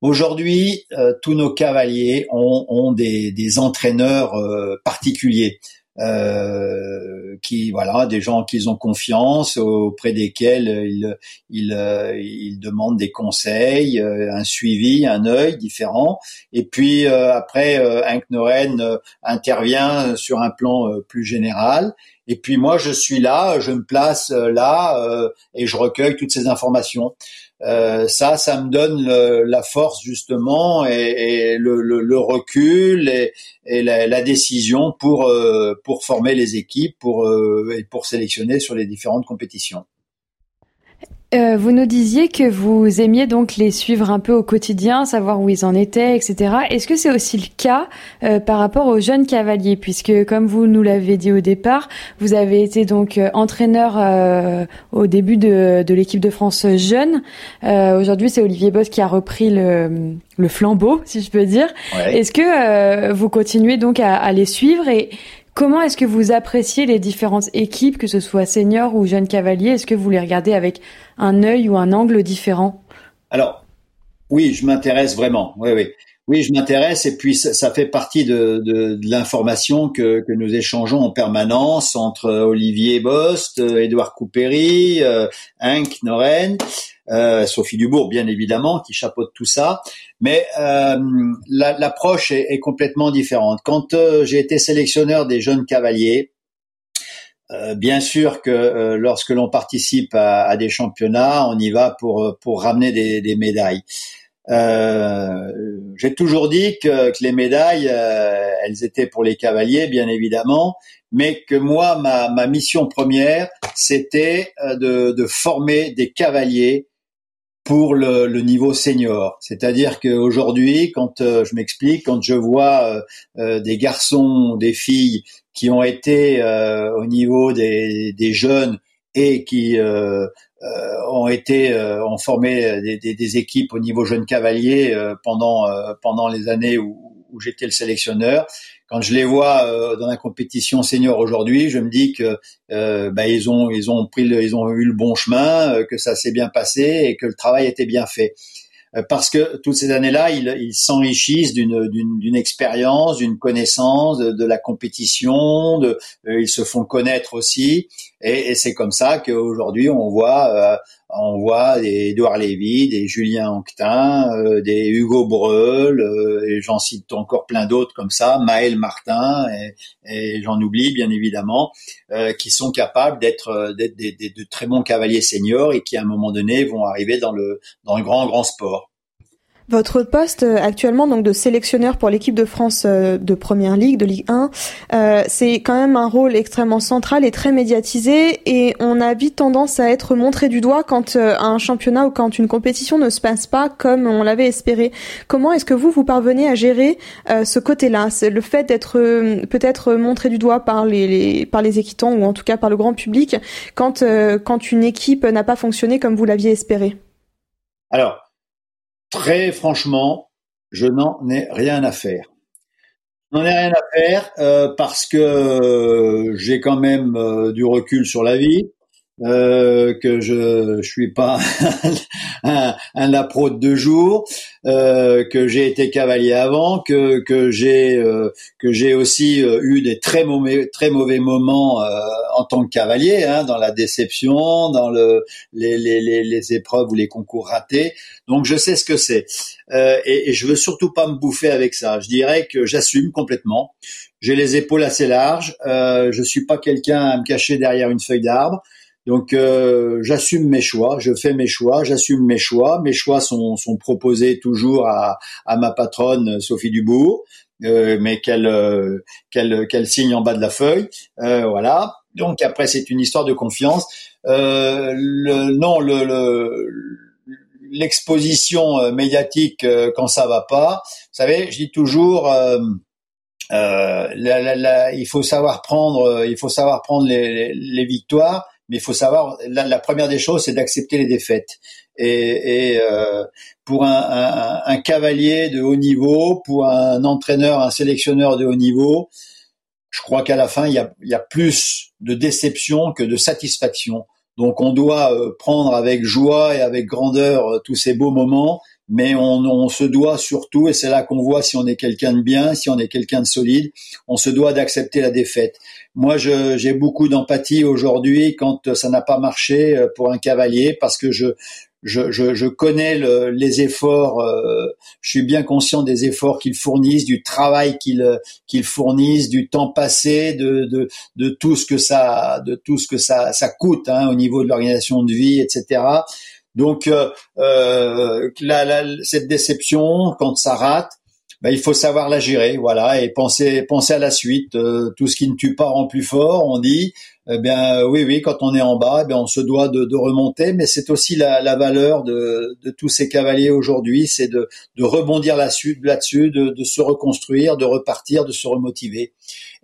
Aujourd'hui, tous nos cavaliers ont, ont des, des, entraîneurs particuliers euh, qui voilà des gens qu'ils ont confiance auprès desquels ils ils, euh, ils demandent des conseils euh, un suivi un œil différent. Et puis euh, après Hank Noren intervient sur un plan plus général. Et puis moi je suis là je me place là et je recueille toutes ces informations euh, ça, ça me donne la force justement et, le, recul et, la, décision pour euh, pour former les équipes, pour euh, et pour sélectionner sur les différentes compétitions. Euh, vous nous disiez que vous aimiez donc les suivre un peu au quotidien, savoir où ils en étaient, etc. Est-ce que c'est aussi le cas euh, par rapport aux jeunes cavaliers, puisque comme vous nous l'avez dit au départ, vous avez été donc euh, entraîneur au début de, de l'équipe de France jeune. Aujourd'hui, c'est Olivier Boss qui a repris le, le flambeau, si je peux dire. Est-ce que vous continuez donc à, à les suivre? Et Comment est-ce que vous appréciez les différentes équipes, que ce soit seniors ou jeunes cavaliers? Est-ce que vous les regardez avec un œil ou un angle différent? Alors, oui, je m'intéresse vraiment. Oui, oui. Oui, je m'intéresse et puis ça, fait partie de, l'information que, nous échangeons en permanence entre Olivier Bost, Édouard Coupéry, euh, Hank Noren, euh, Sophie Dubourg bien évidemment qui chapeaute tout ça. Mais euh, l'approche est, complètement différente. Quand euh, j'ai été sélectionneur des jeunes cavaliers, euh, bien sûr que euh, lorsque l'on participe à, des championnats, on y va pour pour ramener des, des médailles. Euh, j'ai toujours dit que, que les médailles, elles étaient pour les cavaliers, bien évidemment, mais que moi, ma, ma mission première, c'était de, de, former des cavaliers pour le, le niveau senior. C'est-à-dire qu'aujourd'hui, quand euh, je m'explique, quand je vois euh, euh, des garçons, des filles qui ont été au niveau des, des, jeunes et qui ont été ont formé des, des, des, équipes au niveau jeune cavalier pendant pendant les années où, où j'étais le sélectionneur, quand je les vois euh, dans la compétition senior aujourd'hui, je me dis que euh, bah, ils ont ils ont pris le, ils ont eu le bon chemin, euh, que ça s'est bien passé et que le travail était bien fait. Euh, parce que toutes ces années-là, ils, s'enrichissent d'une d'une expérience, d'une connaissance de, la compétition, de, ils se font connaître aussi, et, et c'est comme ça qu'aujourd'hui on voit on voit des Edouard Lévy, des Julien Anctin, euh, des Hugo Breul, euh, et j'en cite encore plein d'autres comme ça, Maël Martin, et, j'en oublie bien évidemment, euh, qui sont capables d'être des, de très bons cavaliers seniors et qui à un moment donné vont arriver dans le dans le grand grand sport. Votre poste euh, actuellement donc de sélectionneur pour l'équipe de France euh, de Première Ligue, de Ligue 1, euh, c'est quand même un rôle extrêmement central et très médiatisé et on a vite tendance à être montré du doigt quand un championnat ou quand une compétition ne se passe pas comme on l'avait espéré. Comment est-ce que vous vous parvenez à gérer ce côté-là, le fait d'être peut-être montré du doigt par les, les, par les équitants ou en tout cas par le grand public quand quand une équipe n'a pas fonctionné comme vous l'aviez espéré? Alors Très franchement, je n'en ai rien à faire. Je n'en ai rien à faire euh, parce que euh, j'ai quand même euh, du recul sur la vie euh, que je je suis pas un, un de jours, euh, que j'ai été cavalier avant, que que j'ai euh, que j'ai aussi euh, eu des très mauvais très mauvais moments euh, en tant que cavalier, hein, dans la déception, dans le les, les, les, les, épreuves ou les concours ratés. Donc je sais ce que c'est et, et je veux surtout pas me bouffer avec ça. Je dirais que j'assume complètement. J'ai les épaules assez larges. je suis pas quelqu'un à me cacher derrière une feuille d'arbre. Donc euh, j'assume mes choix, je fais mes choix, j'assume mes choix. Mes choix sont, sont proposés toujours à, ma patronne Sophie Dubourg, euh, mais qu'elle euh, qu'elle qu'elle signe en bas de la feuille. Voilà. Donc après c'est une histoire de confiance. Non, le, l'exposition médiatique quand ça va pas. Vous savez, je dis toujours. Il faut savoir prendre, il faut savoir prendre les victoires, mais il faut savoir, la, première des choses, c'est d'accepter les défaites. Et, et euh, pour un, un, un, cavalier de haut niveau, pour un entraîneur, un sélectionneur de haut niveau, je crois qu'à la fin, il y, a, il y a, plus de déception que de satisfaction. Donc on doit euh, prendre avec joie et avec grandeur euh, tous ces beaux moments, mais on, on se doit surtout, et c'est là qu'on voit si on est quelqu'un de bien, si on est quelqu'un de solide, on se doit d'accepter la défaite. Moi, j'ai beaucoup d'empathie aujourd'hui quand ça n'a pas marché euh, pour un cavalier parce que je, je, je, je connais le, les efforts, euh, je suis bien conscient des efforts qu'ils fournissent, du travail qu'ils qu'ils fournissent, du temps passé, de, de, de tout ce que ça, de tout ce que ça, ça coûte hein, au niveau de l'organisation de vie, etc. Donc, euh, euh la, la, cette déception, quand ça rate, ben, il faut savoir la gérer, voilà, et penser penser à la suite. Euh, tout ce qui ne tue pas rend plus fort, on dit. Eh bien, oui, oui, quand on est en bas, eh on se doit de, de remonter, mais c'est aussi la, la valeur de, de, tous ces cavaliers aujourd'hui, c'est de, de rebondir là-dessus, là-dessus, de, de, se reconstruire, de repartir, de se remotiver.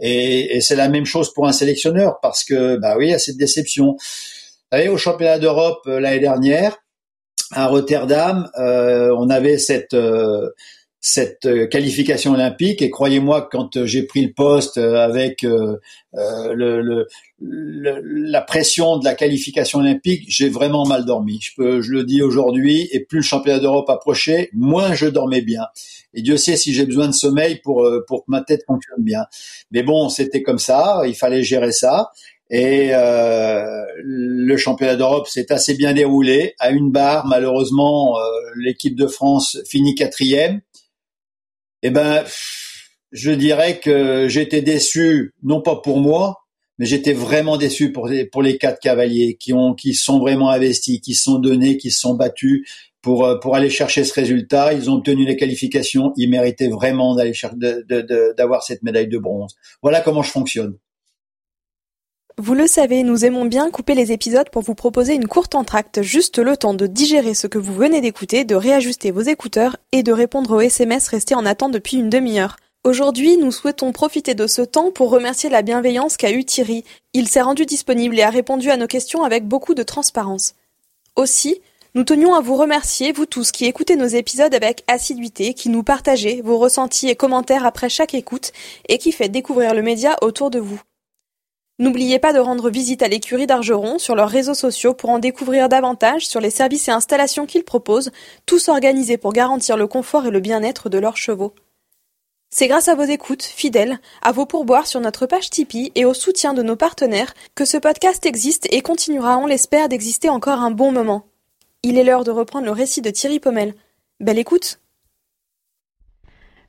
Et, et c'est la même chose pour un sélectionneur, parce que, bah oui, il y a cette déception. Vous savez, au championnat d'Europe euh, l'année dernière, à Rotterdam, euh, on avait cette euh, cette euh, qualification olympique. Et croyez-moi quand euh, j'ai pris le poste euh, avec le, la pression de la qualification olympique j'ai vraiment mal dormi. Je peux je le dis aujourd'hui et plus le championnat d'Europe approchait moins je dormais bien. Et Dieu sait si j'ai besoin de sommeil pour pour que ma tête fonctionne bien. Mais bon c'était comme ça il fallait gérer ça. Et euh, le championnat d'Europe s'est assez bien déroulé. À une barre, malheureusement, l'équipe de France finit quatrième. Eh ben, je dirais que j'étais déçu, non pas pour moi, mais j'étais vraiment déçu pour les, pour les quatre cavaliers qui ont, qui sont vraiment investis, qui sont donnés, qui sont battus pour, euh, pour aller chercher ce résultat. Ils ont obtenu les qualifications. Ils méritaient vraiment d'aller chercher, d'avoir cette médaille de bronze. Voilà comment je fonctionne. Vous le savez, nous aimons bien couper les épisodes pour vous proposer une courte entracte, juste le temps de digérer ce que vous venez d'écouter, de réajuster vos écouteurs et de répondre aux SMS restés en attente depuis une demi-heure. Aujourd'hui, nous souhaitons profiter de ce temps pour remercier la bienveillance qu'a eu Thierry. Il s'est rendu disponible et a répondu à nos questions avec beaucoup de transparence. Aussi, nous tenions à vous remercier, vous tous qui écoutez nos épisodes avec assiduité, qui nous partagez vos ressentis et commentaires après chaque écoute et qui fait découvrir le média autour de vous. N'oubliez pas de rendre visite à l'écurie d'Argeron sur leurs réseaux sociaux pour en découvrir davantage sur les services et installations qu'ils proposent, tous organisés pour garantir le confort et le bien-être de leurs chevaux. C'est grâce à vos écoutes, fidèles, à vos pourboires sur notre page Tipeee et au soutien de nos partenaires que ce podcast existe et continuera, on l'espère, d'exister encore un bon moment. Il est l'heure de reprendre le récit de Thierry Pommel. Belle écoute!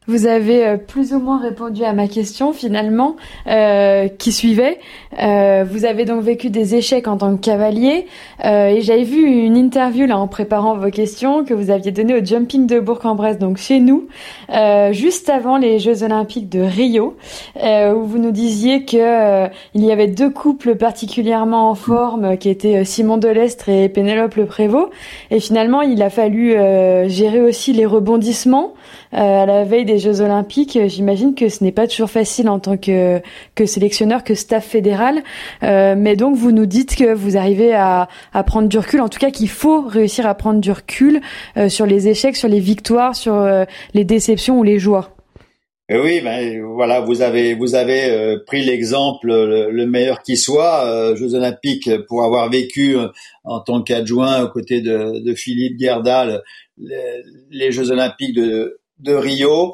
Vous avez euh, plus ou moins répondu à ma question finalement euh, qui suivait. Euh, vous avez donc vécu des échecs en tant que cavalier euh, et j'avais vu une interview là en préparant vos questions que vous aviez donnée au Jumping de Bourg-en-Bresse, donc chez nous, euh, juste avant les Jeux Olympiques de Rio, où vous nous disiez que il y avait deux couples particulièrement en forme qui étaient Simon Delestre et Pénélope Le Prévost et finalement il a fallu gérer aussi les rebondissements à la veille des Jeux Olympiques, j'imagine que ce n'est pas toujours facile en tant que, que sélectionneur, que staff fédéral. Euh, mais donc vous nous dites que vous arrivez à, à prendre du recul, en tout cas qu'il faut réussir à prendre du recul euh, sur les échecs, sur les victoires, sur euh, les déceptions ou les joies. Et oui, ben voilà, vous avez vous avez euh, pris l'exemple le, meilleur qui soit euh, Jeux Olympiques pour avoir vécu en tant qu'adjoint aux côtés de, de Philippe Gerdal les Jeux Olympiques de de Rio,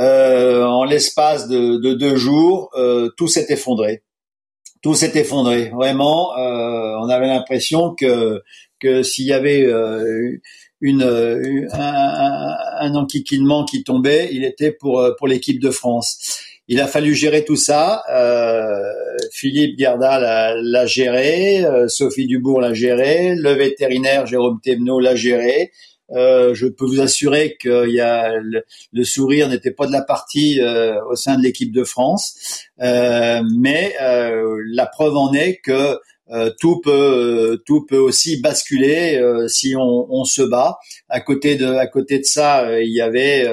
euh, en l'espace de, deux jours, euh, tout s'est effondré. Tout s'est effondré. Vraiment, euh, on avait l'impression que que s'il y avait une, un, un, enquiquinement qui tombait, il était pour pour l'équipe de France. Il a fallu gérer tout ça. Philippe Gerda l'a géré, Sophie Dubourg l'a géré, le vétérinaire Jérôme Thévenot l'a géré. Euh, je peux vous assurer que y a le, sourire n'était pas de la partie euh, au sein de l'équipe de France, euh, mais la preuve en est que tout peut tout peut aussi basculer si on, on, se bat. À côté de à côté de ça, il y avait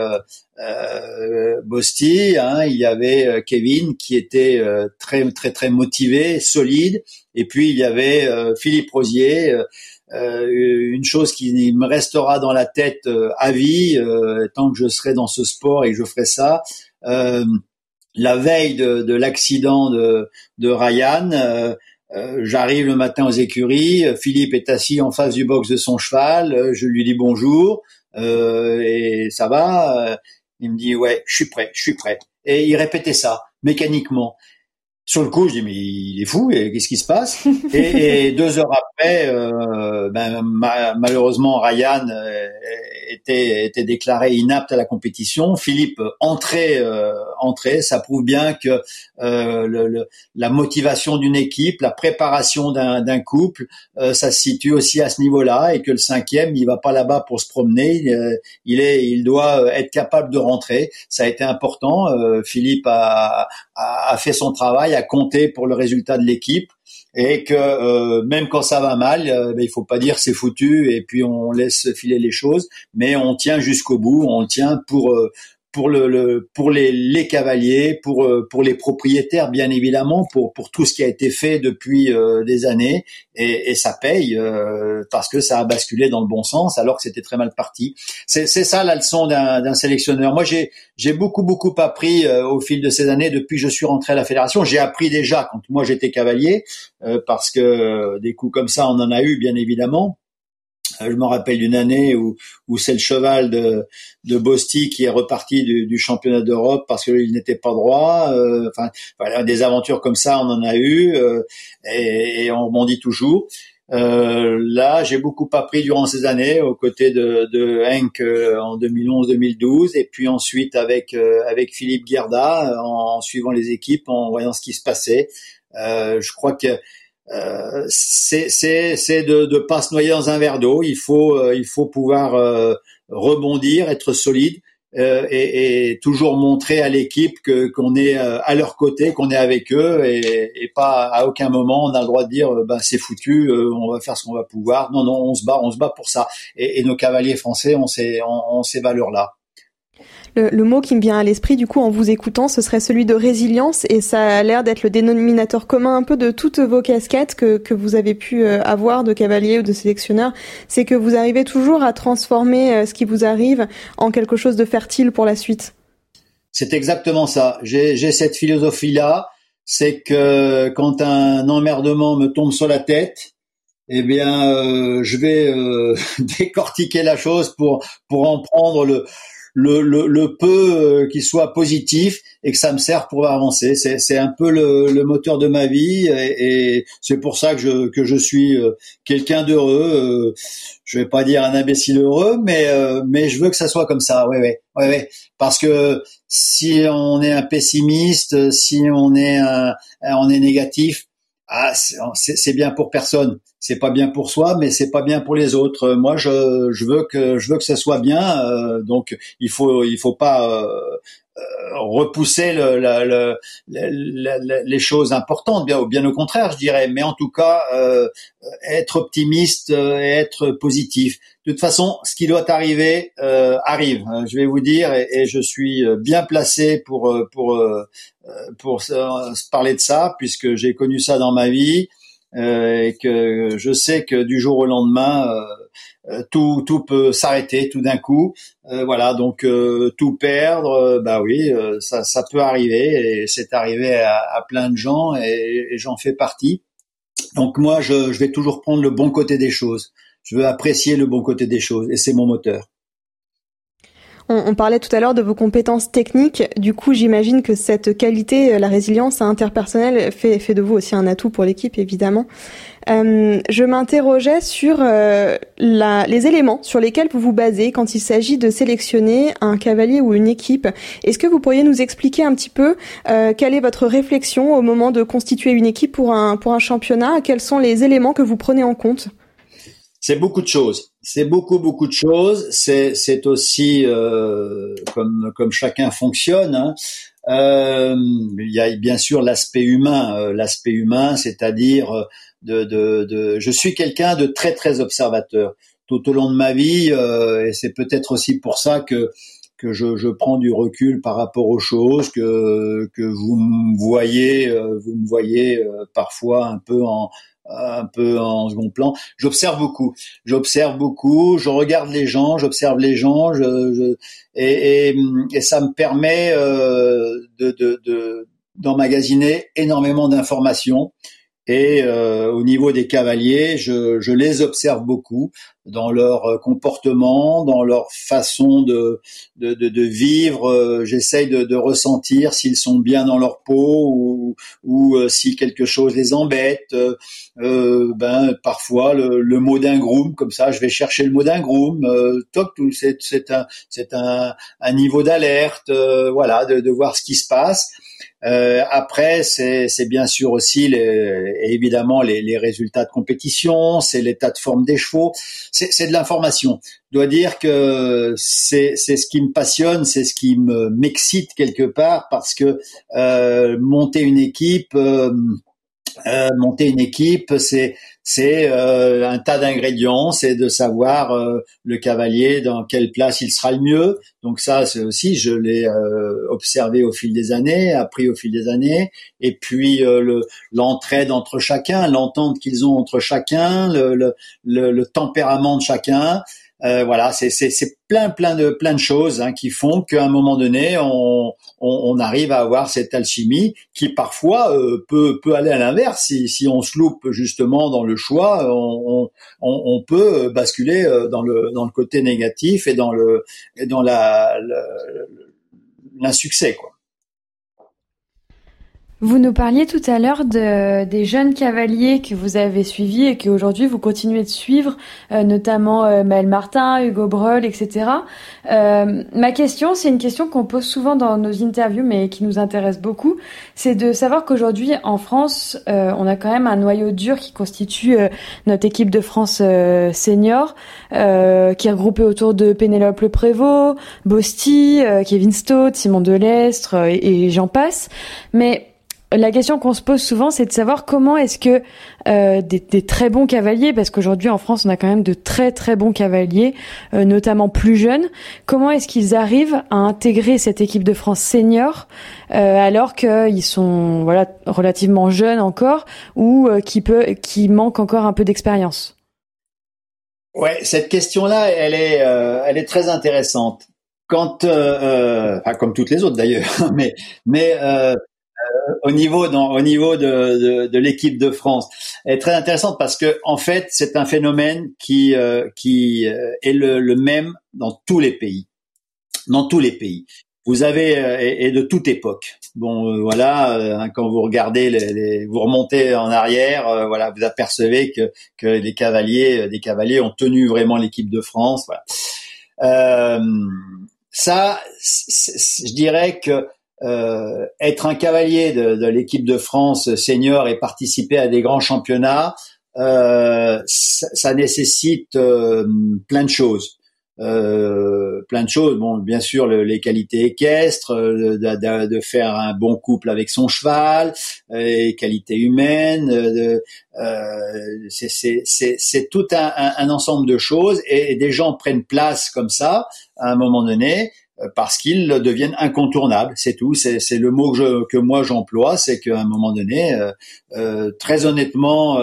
euh, Bosti, hein, il y avait Kevin qui était très très très motivé, solide, et puis il y avait Philippe Rosier euh, une chose qui me restera dans la tête euh, à vie euh, tant que je serai dans ce sport et que je ferai ça. la veille de, de l'accident de, de, Ryan, j'arrive le matin aux écuries. Philippe est assis en face du box de son cheval. je lui dis bonjour et ça va. il me dit ouais, je suis prêt, je suis prêt. Et il répétait ça mécaniquement. Sur le coup, je dis mais il est fou, et qu'est-ce qui se passe? Et, et, deux heures après, euh, ben, malheureusement Ryan euh, était, était déclaré inapte à la compétition. Philippe entrait, euh, entrait. Ça prouve bien que euh, le, la motivation d'une équipe, la préparation d'un couple, euh, ça se situe aussi à ce niveau-là, et que le cinquième, il va pas là-bas pour se promener. Il, est, il doit être capable de rentrer. Ça a été important. Philippe a, a, a fait son travail, a compté pour le résultat de l'équipe et que euh, même quand ça va mal, euh, ben, il faut pas dire c'est foutu et puis on laisse filer les choses, mais on tient jusqu'au bout, on tient pour euh, pour le, pour les, les, cavaliers, pour euh, pour les propriétaires bien évidemment, pour pour tout ce qui a été fait depuis euh, des années et, et ça paye euh, parce que ça a basculé dans le bon sens alors que c'était très mal parti. C'est c'est ça la leçon d'un sélectionneur. Moi j'ai j'ai beaucoup beaucoup appris au fil de ces années depuis que je suis rentré à la fédération. J'ai appris déjà quand moi j'étais cavalier parce que des coups comme ça on en a eu bien évidemment euh, je me rappelle d'une année où, où c'est le cheval de, de Bosti qui est reparti du, du championnat d'Europe parce qu'il n'était pas droit. Euh, enfin, voilà, des aventures comme ça, on en a eu euh, et, et, on rebondit toujours. Euh, là, j'ai beaucoup appris durant ces années aux côtés de, de Henk euh, en 2011-2012 et puis ensuite avec avec Philippe Gerda en, en, suivant les équipes, en voyant ce qui se passait. je crois que euh, c'est de ne pas se noyer dans un verre d'eau. Il faut euh, il faut pouvoir euh, rebondir, être solide euh, et, et, toujours montrer à l'équipe que qu'on est à leur côté, qu'on est avec eux et, et, pas à aucun moment on a le droit de dire ben c'est foutu, on va faire ce qu'on va pouvoir. Non non, on se bat, on se bat pour ça. Et, nos cavaliers français ont ces ont ces valeurs là. Le, mot qui me vient à l'esprit, du coup, en vous écoutant, ce serait celui de résilience, et ça a l'air d'être le dénominateur commun un peu de toutes vos casquettes que, que vous avez pu euh, avoir de cavalier ou de sélectionneur. C'est que vous arrivez toujours à transformer euh, ce qui vous arrive en quelque chose de fertile pour la suite. C'est exactement ça. J'ai cette philosophie-là, c'est que quand un emmerdement me tombe sur la tête, eh bien, euh, je vais décortiquer la chose pour pour en prendre le le, le, le peu qui soit positif et que ça me sert pour avancer. C'est, c'est un peu le, le, moteur de ma vie et, et c'est pour ça que je, que je suis quelqu'un d'heureux. je vais pas dire un imbécile heureux, mais mais je veux que ça soit comme ça. Ouais, ouais, ouais. Parce que si on est un pessimiste, si on est un, on est négatif, ah, c'est bien pour personne. C'est pas bien pour soi, mais c'est pas bien pour les autres. Moi, je, veux que je veux que ça soit bien. Euh, donc, il faut il faut pas euh, euh, repousser le, le, le, les choses importantes, bien, bien au contraire, je dirais. Mais en tout cas, être optimiste et être positif. De toute façon, ce qui doit arriver arrive. Je vais vous dire, et, je suis bien placé pour pour pour se parler de ça, puisque j'ai connu ça dans ma vie euh, et que je sais que du jour au lendemain, euh, tout, tout peut s'arrêter tout d'un coup. Euh, voilà, donc tout perdre, bah oui, ça, ça peut arriver et c'est arrivé à, à, plein de gens et, et j'en fais partie. Donc moi, je, je vais toujours prendre le bon côté des choses. Je veux apprécier le bon côté des choses et c'est mon moteur. On, parlait tout à l'heure de vos compétences techniques. Du coup, j'imagine que cette qualité, euh, la résilience interpersonnelle, fait, de vous aussi un atout pour l'équipe, évidemment. Euh, je m'interrogeais sur euh, les éléments sur lesquels vous vous basez quand il s'agit de sélectionner un cavalier ou une équipe. Est-ce que vous pourriez nous expliquer un petit peu quelle est votre réflexion au moment de constituer une équipe pour un championnat? Quels sont les éléments que vous prenez en compte? C'est beaucoup de choses. C'est beaucoup beaucoup de choses. C'est c'est aussi euh, comme comme chacun fonctionne. Hein. Euh, il y a bien sûr l'aspect humain, euh, l'aspect humain, c'est-à-dire euh, de, de, de, je suis quelqu'un de très très observateur tout au long de ma vie, et c'est peut-être aussi pour ça que que je, je, prends du recul par rapport aux choses, que que vous me voyez, vous me voyez parfois un peu en un peu en second plan. J'observe beaucoup. J'observe beaucoup. Je regarde les gens. J'observe les gens. Je, je et, ça me permet euh, de, d'emmagasiner énormément d'informations et euh, au niveau des cavaliers, je, je, les observe beaucoup dans leur euh, comportement, dans leur façon de, de, de, de vivre. Euh, j'essaye de, de, ressentir s'ils sont bien dans leur peau ou, ou euh, si quelque chose les embête. Euh, ben parfois le, le mot d'un groom, comme ça, je vais chercher le mot d'un groom. toc, c'est, un, un, un niveau d'alerte. voilà, de, de voir ce qui se passe. Euh, après, c'est bien sûr aussi les, évidemment les, les, résultats de compétition, c'est l'état de forme des chevaux, c'est de l'information. Je dois dire que c'est ce qui me passionne, c'est ce qui me m'excite quelque part parce que euh, monter une équipe, euh, euh monter une équipe, c'est c'est euh, un tas d'ingrédients, c'est de savoir euh, le cavalier dans quelle place il sera le mieux. Donc ça, c'est aussi, je l'ai euh, observé au fil des années, appris au fil des années, et puis le l'entraide entre chacun, l'entente qu'ils ont entre chacun, le, le, le tempérament de chacun. Euh, voilà, c'est plein plein de plein de choses hein, qui font qu'à un moment donné, on, on, arrive à avoir cette alchimie qui parfois euh, peut peut aller à l'inverse. Si, si on se loupe justement dans le choix, on, on, on peut basculer euh, dans le dans le côté négatif et dans le et dans la l'insuccès quoi. Vous nous parliez tout à l'heure de, des jeunes cavaliers que vous avez suivis et qu'aujourd'hui vous continuez de suivre, euh, notamment euh, Maël Martin, Hugo Breul, etc. Euh, ma question, c'est une question qu'on pose souvent dans nos interviews, mais qui nous intéresse beaucoup, c'est de savoir qu'aujourd'hui en France, euh, on a quand même un noyau dur qui constitue notre équipe de France senior, qui est regroupé autour de Pénélope Le Prévost, Bosti, Kevin Stott, Simon Delestre et, et j'en passe. Mais la question qu'on se pose souvent, c'est de savoir comment est-ce que euh, des, très bons cavaliers, parce qu'aujourd'hui en France on a quand même de très très bons cavaliers, euh, notamment plus jeunes, comment est-ce qu'ils arrivent à intégrer cette équipe de France senior euh, alors qu'ils sont voilà relativement jeunes encore ou qui peut qui manquent encore un peu d'expérience? Ouais, cette question-là, elle est elle est très intéressante. Quand, enfin, comme toutes les autres d'ailleurs, mais mais au niveau dans, au niveau de, de, de l'équipe de France est très intéressante parce que en fait c'est un phénomène qui euh, qui euh, est le, le, même dans tous les pays. dans tous les pays. Vous avez et, de toute époque. Bon, voilà, hein, quand vous regardez, les, vous remontez en arrière, voilà, vous apercevez que que les cavaliers, des cavaliers ont tenu vraiment l'équipe de France. Voilà. ça, je dirais que euh, être un cavalier de, de l'équipe de France senior et participer à des grands championnats, euh, ça, ça, nécessite euh, plein de choses. Euh, plein de choses. Bon, bien sûr, le, les qualités équestres, euh, de, de, faire un bon couple avec son cheval, les qualités humaines. c'est tout un, un, ensemble de choses et des gens prennent place comme ça à un moment donné euh, parce qu'ils deviennent incontournables. C'est tout. C'est le mot que, que moi j'emploie, c'est qu'à un moment donné, euh, euh, très honnêtement,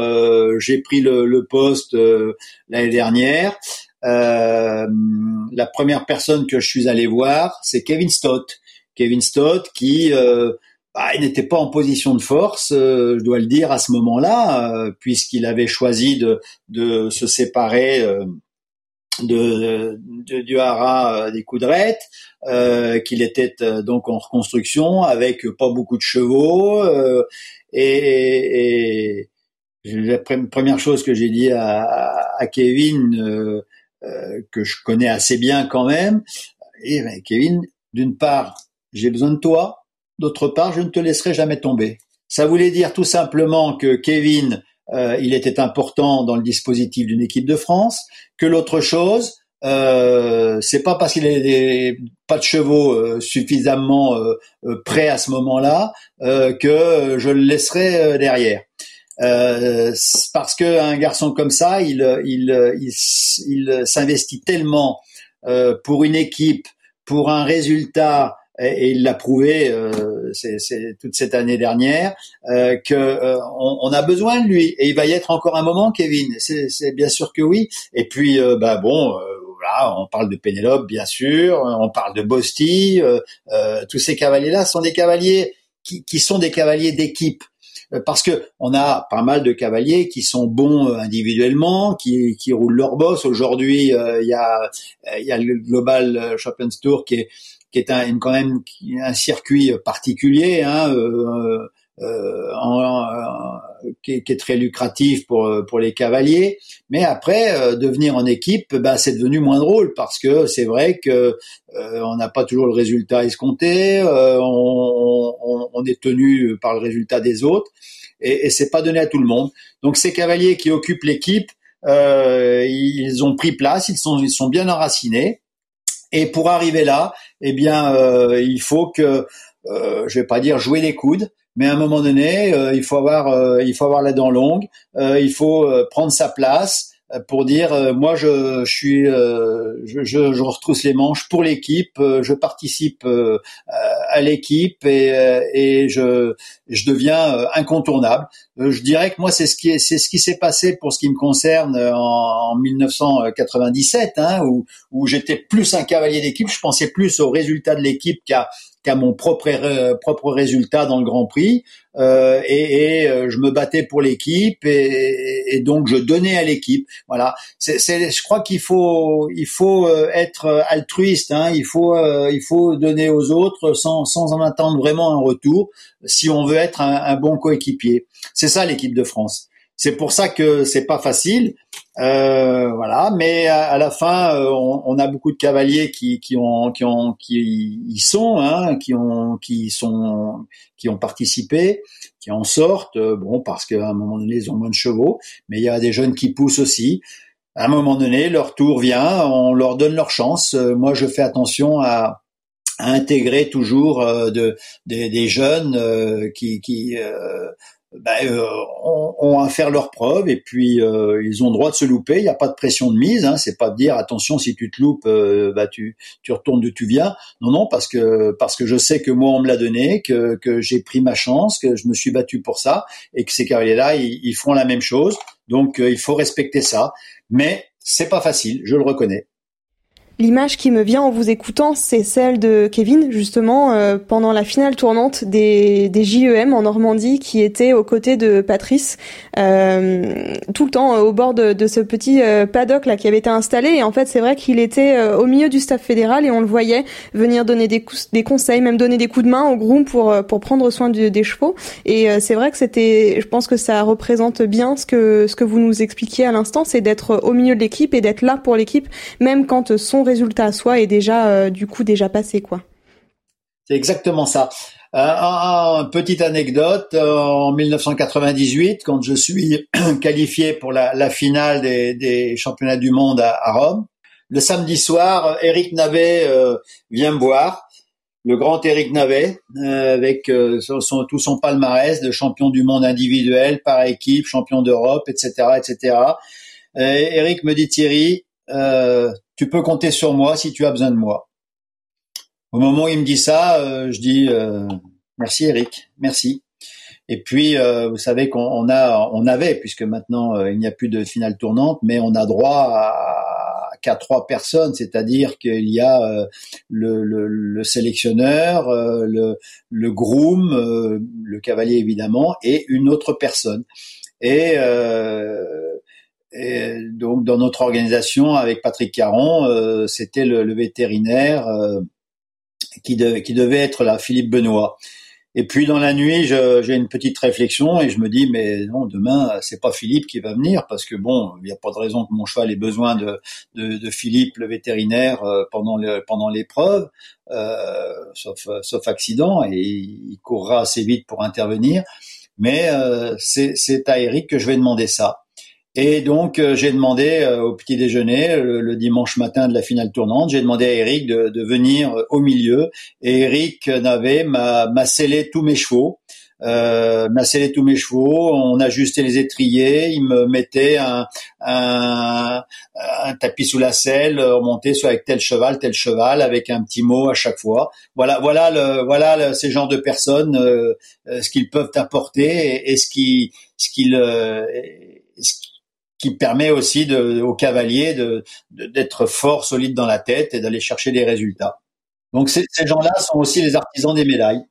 j'ai pris le, le poste l'année dernière. la première personne que je suis allé voir, c'est Kevin Stott. Kevin Stott qui bah, il n'était pas en position de force, je dois le dire à ce moment-là, puisqu'il avait choisi de, de se séparer de, de, du haras euh, des coudrettes, euh, qu'il était euh, donc en reconstruction avec pas beaucoup de chevaux euh, et, et, la première chose que j'ai dit à, à Kevin euh, que je connais assez bien quand même, et ben, Kevin, d'une part j'ai besoin de toi, d'autre part je ne te laisserai jamais tomber. Ça voulait dire tout simplement que Kevin euh, il était important dans le dispositif d'une équipe de France, que l'autre chose, euh, c'est pas parce qu'il n'est pas de chevaux euh, suffisamment euh, prêts à ce moment-là que je le laisserai derrière. parce que un garçon comme ça, il, il, il, il s'investit tellement pour une équipe, pour un résultat, et, il l'a prouvé euh, c'est, toute cette année dernière euh, que euh, on, a besoin de lui. Et il va y être encore un moment Kevin. C'est, bien sûr que oui. Et puis euh, bah bon voilà on parle de Pénélope bien sûr on parle de Bosti tous ces cavaliers là sont des cavaliers qui, qui sont des cavaliers d'équipe. Parce que on a pas mal de cavaliers qui sont bons individuellement, qui, qui roulent leur boss. Aujourd'hui, il y a y a le Global Champions Tour qui est qui est un, quand même un circuit particulier, hein, euh, euh, en, qui, est, très lucratif pour pour les cavaliers. Mais après, euh, devenir en équipe, bah, c'est devenu moins drôle parce que c'est vrai que euh, on n'a pas toujours le résultat escompté, euh, on, on, on, est tenu par le résultat des autres, et, et c'est pas donné à tout le monde. Donc ces cavaliers qui occupent l'équipe, ils ont pris place, ils sont ils sont bien enracinés. Et pour arriver là, eh bien, euh, il faut que, euh, je vais pas dire jouer les coudes, mais à un moment donné, euh, il faut avoir, euh, il faut avoir la dent longue, il faut prendre sa place pour dire, moi, je, je suis, je, je, je, retrousse les manches pour l'équipe, je participe à l'équipe et, et je, je deviens incontournable. Je dirais que moi, c'est ce qui, c'est ce qui s'est passé pour ce qui me concerne en, en 1997, hein, où, où j'étais plus un cavalier d'équipe, je pensais plus aux résultats de l'équipe qu'à qu'à mon propre euh, propre résultat dans le Grand Prix euh, et, et euh, je me battais pour l'équipe et, et, donc je donnais à l'équipe. Voilà. C'est, c'est je crois qu'il faut il faut euh, être altruiste hein, il faut il faut donner aux autres sans sans en attendre vraiment un retour si on veut être un, un bon coéquipier. C'est ça l'équipe de France c'est pour ça que c'est pas facile, euh, voilà. Mais à, la fin, euh, on, a beaucoup de cavaliers qui, qui ont, qui ont, qui y sont, hein, qui ont, qui sont, qui ont participé, qui en sortent. Euh, bon, parce qu'à un moment donné, ils ont moins de chevaux, mais il y a des jeunes qui poussent aussi. À un moment donné, leur tour vient, on leur donne leur chance. moi, je fais attention à, à intégrer toujours de, des, des jeunes qui, qui ben, euh, ont, à faire leurs preuves et puis euh, ils ont droit de se louper. Il n'y a pas de pression de mise. Hein, c'est pas de dire attention si tu te loupes, euh, bah, tu tu retournes d'où tu viens. Non non parce que parce que je sais que moi on me l'a donné, que que j'ai pris ma chance, que je me suis battu pour ça et que ces cavaliers là ils, ils font la même chose. Donc il faut respecter ça. Mais c'est pas facile, je le reconnais. L'image qui me vient en vous écoutant, c'est celle de Kevin, justement, euh, pendant la finale tournante des, des JEM en Normandie, qui était aux côtés de Patrice, euh, tout le temps euh, au bord de, de ce petit euh, paddock là qui avait été installé. Et en fait, c'est vrai qu'il était euh, au milieu du staff fédéral et on le voyait venir donner des, des conseils, même donner des coups de main au groom pour pour prendre soin des chevaux. Et c'est vrai que c'était, je pense que ça représente bien ce que ce que vous nous expliquiez à l'instant, c'est d'être au milieu de l'équipe et d'être là pour l'équipe, même quand son résultat à soi est déjà euh, du coup déjà passé quoi. C'est exactement ça. Euh, petite anecdote, euh, en 1998, quand je suis qualifié pour la, finale des, championnats du monde à, Rome, le samedi soir, Eric Navet vient me voir, le grand Eric Navet, avec son, tout son palmarès de champion du monde individuel, par équipe, champion d'Europe, etc., etc. Eric me dit Thierry, tu peux compter sur moi si tu as besoin de moi. Au moment où il me dit ça, euh, je dis euh, merci Eric, merci. Et puis euh, vous savez qu'on a, on avait, puisque maintenant il n'y a plus de finale tournante, mais on a droit à qu'à trois personnes, c'est-à-dire qu'il y a le, le, sélectionneur, le, le groom, le cavalier évidemment, et une autre personne. Et et donc dans notre organisation avec Patrick Caron, euh, c'était le, le, vétérinaire euh, qui, qui, devait être là, Philippe Benoît. Et puis dans la nuit, j'ai une petite réflexion et je me dis mais non demain c'est pas Philippe qui va venir parce que bon il n'y a pas de raison que mon cheval ait besoin de, de, de Philippe le vétérinaire euh, pendant le, pendant l'épreuve euh, sauf sauf accident et il courra assez vite pour intervenir mais euh, c'est à Eric que je vais demander ça et donc euh, j'ai demandé euh, au petit déjeuner le, dimanche matin de la finale tournante, j'ai demandé à Eric de, de, venir euh, au milieu. Et Eric n'avait m'a scellé tous mes chevaux, euh, m'a scellé tous mes chevaux. On ajustait les étriers, il me mettait un, un, un tapis sous la selle, remonté soit avec tel cheval, tel cheval, avec un petit mot à chaque fois. Voilà, voilà, le, voilà ces genres de personnes, ce qu'ils peuvent apporter et, ce qui, ce qu'ils qui permet aussi de, aux cavaliers d'être fort, solide dans la tête et d'aller chercher des résultats. Donc ces gens-là sont aussi les artisans des médailles.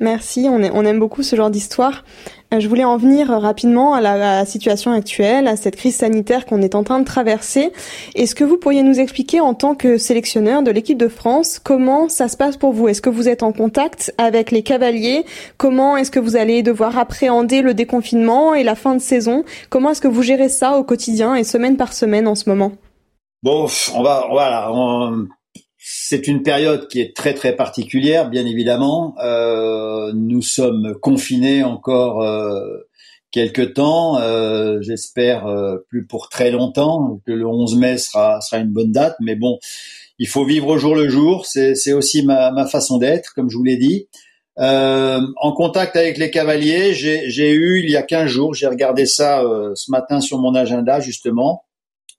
Merci, on, on aime beaucoup ce genre d'histoire. Euh, je voulais en venir rapidement à la, situation actuelle, à cette crise sanitaire qu'on est en train de traverser. Est-ce que vous pourriez nous expliquer en tant que sélectionneur de l'équipe de France comment ça se passe pour vous? Est-ce que vous êtes en contact avec les cavaliers? Comment est-ce que vous allez devoir appréhender le déconfinement et la fin de saison? Comment est-ce que vous gérez ça au quotidien et semaine par semaine en ce moment? Bon, on va voilà, on, c'est une période qui est très très particulière, bien évidemment. Euh, nous sommes confinés encore euh, quelque temps, euh, j'espère euh, plus pour très longtemps, que le 11 mai sera, sera une bonne date, mais bon, il faut vivre au jour le jour, c'est aussi ma, ma façon d'être, comme je vous l'ai dit. Euh, en contact avec les cavaliers, j'ai eu il y a 15 jours, j'ai regardé ça ce matin sur mon agenda justement,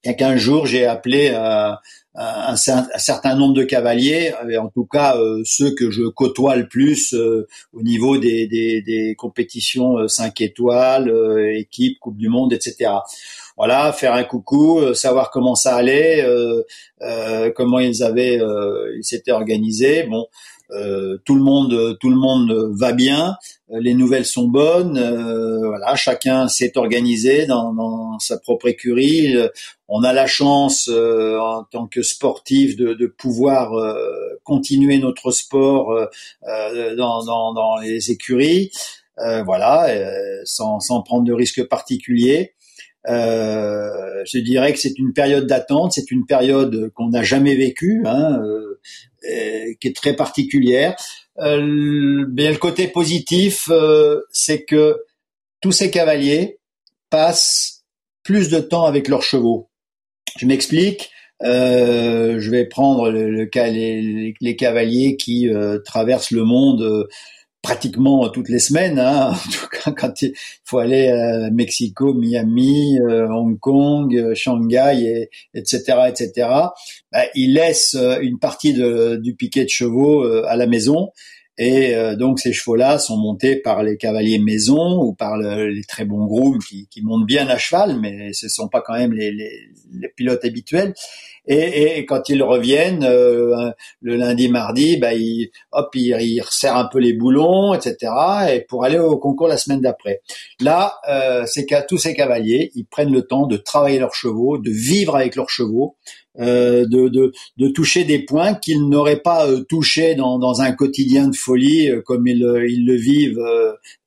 il y a 15 jours, j'ai appelé à un, certain nombre de cavaliers, en tout cas euh, ceux que je côtoie le plus euh, au niveau des, des, des compétitions 5 euh, étoiles, équipe, Coupe du Monde, etc. Voilà, faire un coucou, savoir comment ça allait, comment ils avaient, ils s'étaient organisés. Bon, euh, tout le monde, tout le monde va bien, euh, les nouvelles sont bonnes, euh, voilà, chacun s'est organisé dans, dans, sa propre écurie. On a la chance en tant que sportif de, pouvoir continuer notre sport dans, dans, les écuries, voilà, sans, prendre de risques particuliers. Euh, je dirais que c'est une période d'attente, c'est une période qu'on n'a jamais vécue. Hein, euh, qui est très particulière. Euh, bien le côté positif, euh, c'est que tous ces cavaliers passent plus de temps avec leurs chevaux. Je m'explique. Euh, je vais prendre le, le les, les, cavaliers qui traversent le monde pratiquement toutes les semaines. Hein. En tout cas, quand il faut aller à Mexico, Miami, euh, Hong Kong, euh, Shanghai, et, etc., etc. Bah, il laisse euh, une partie de, du piquet de chevaux à la maison. Et donc ces chevaux-là sont montés par les cavaliers maison ou par les très bons grooms qui, montent bien à cheval, mais ce ne sont pas quand même les pilotes habituels. Et, et quand ils reviennent euh, le lundi, mardi, bah, ils, hop, ils, ils resserrent un peu les boulons, etc. Et pour aller au concours la semaine d'après. Là, euh, c'est qu'à tous ces cavaliers, ils prennent le temps de travailler leurs chevaux, de vivre avec leurs chevaux, euh, de, de, de, toucher des points qu'ils n'auraient pas euh, touchés dans, dans, un quotidien de folie euh, comme ils, ils, le vivent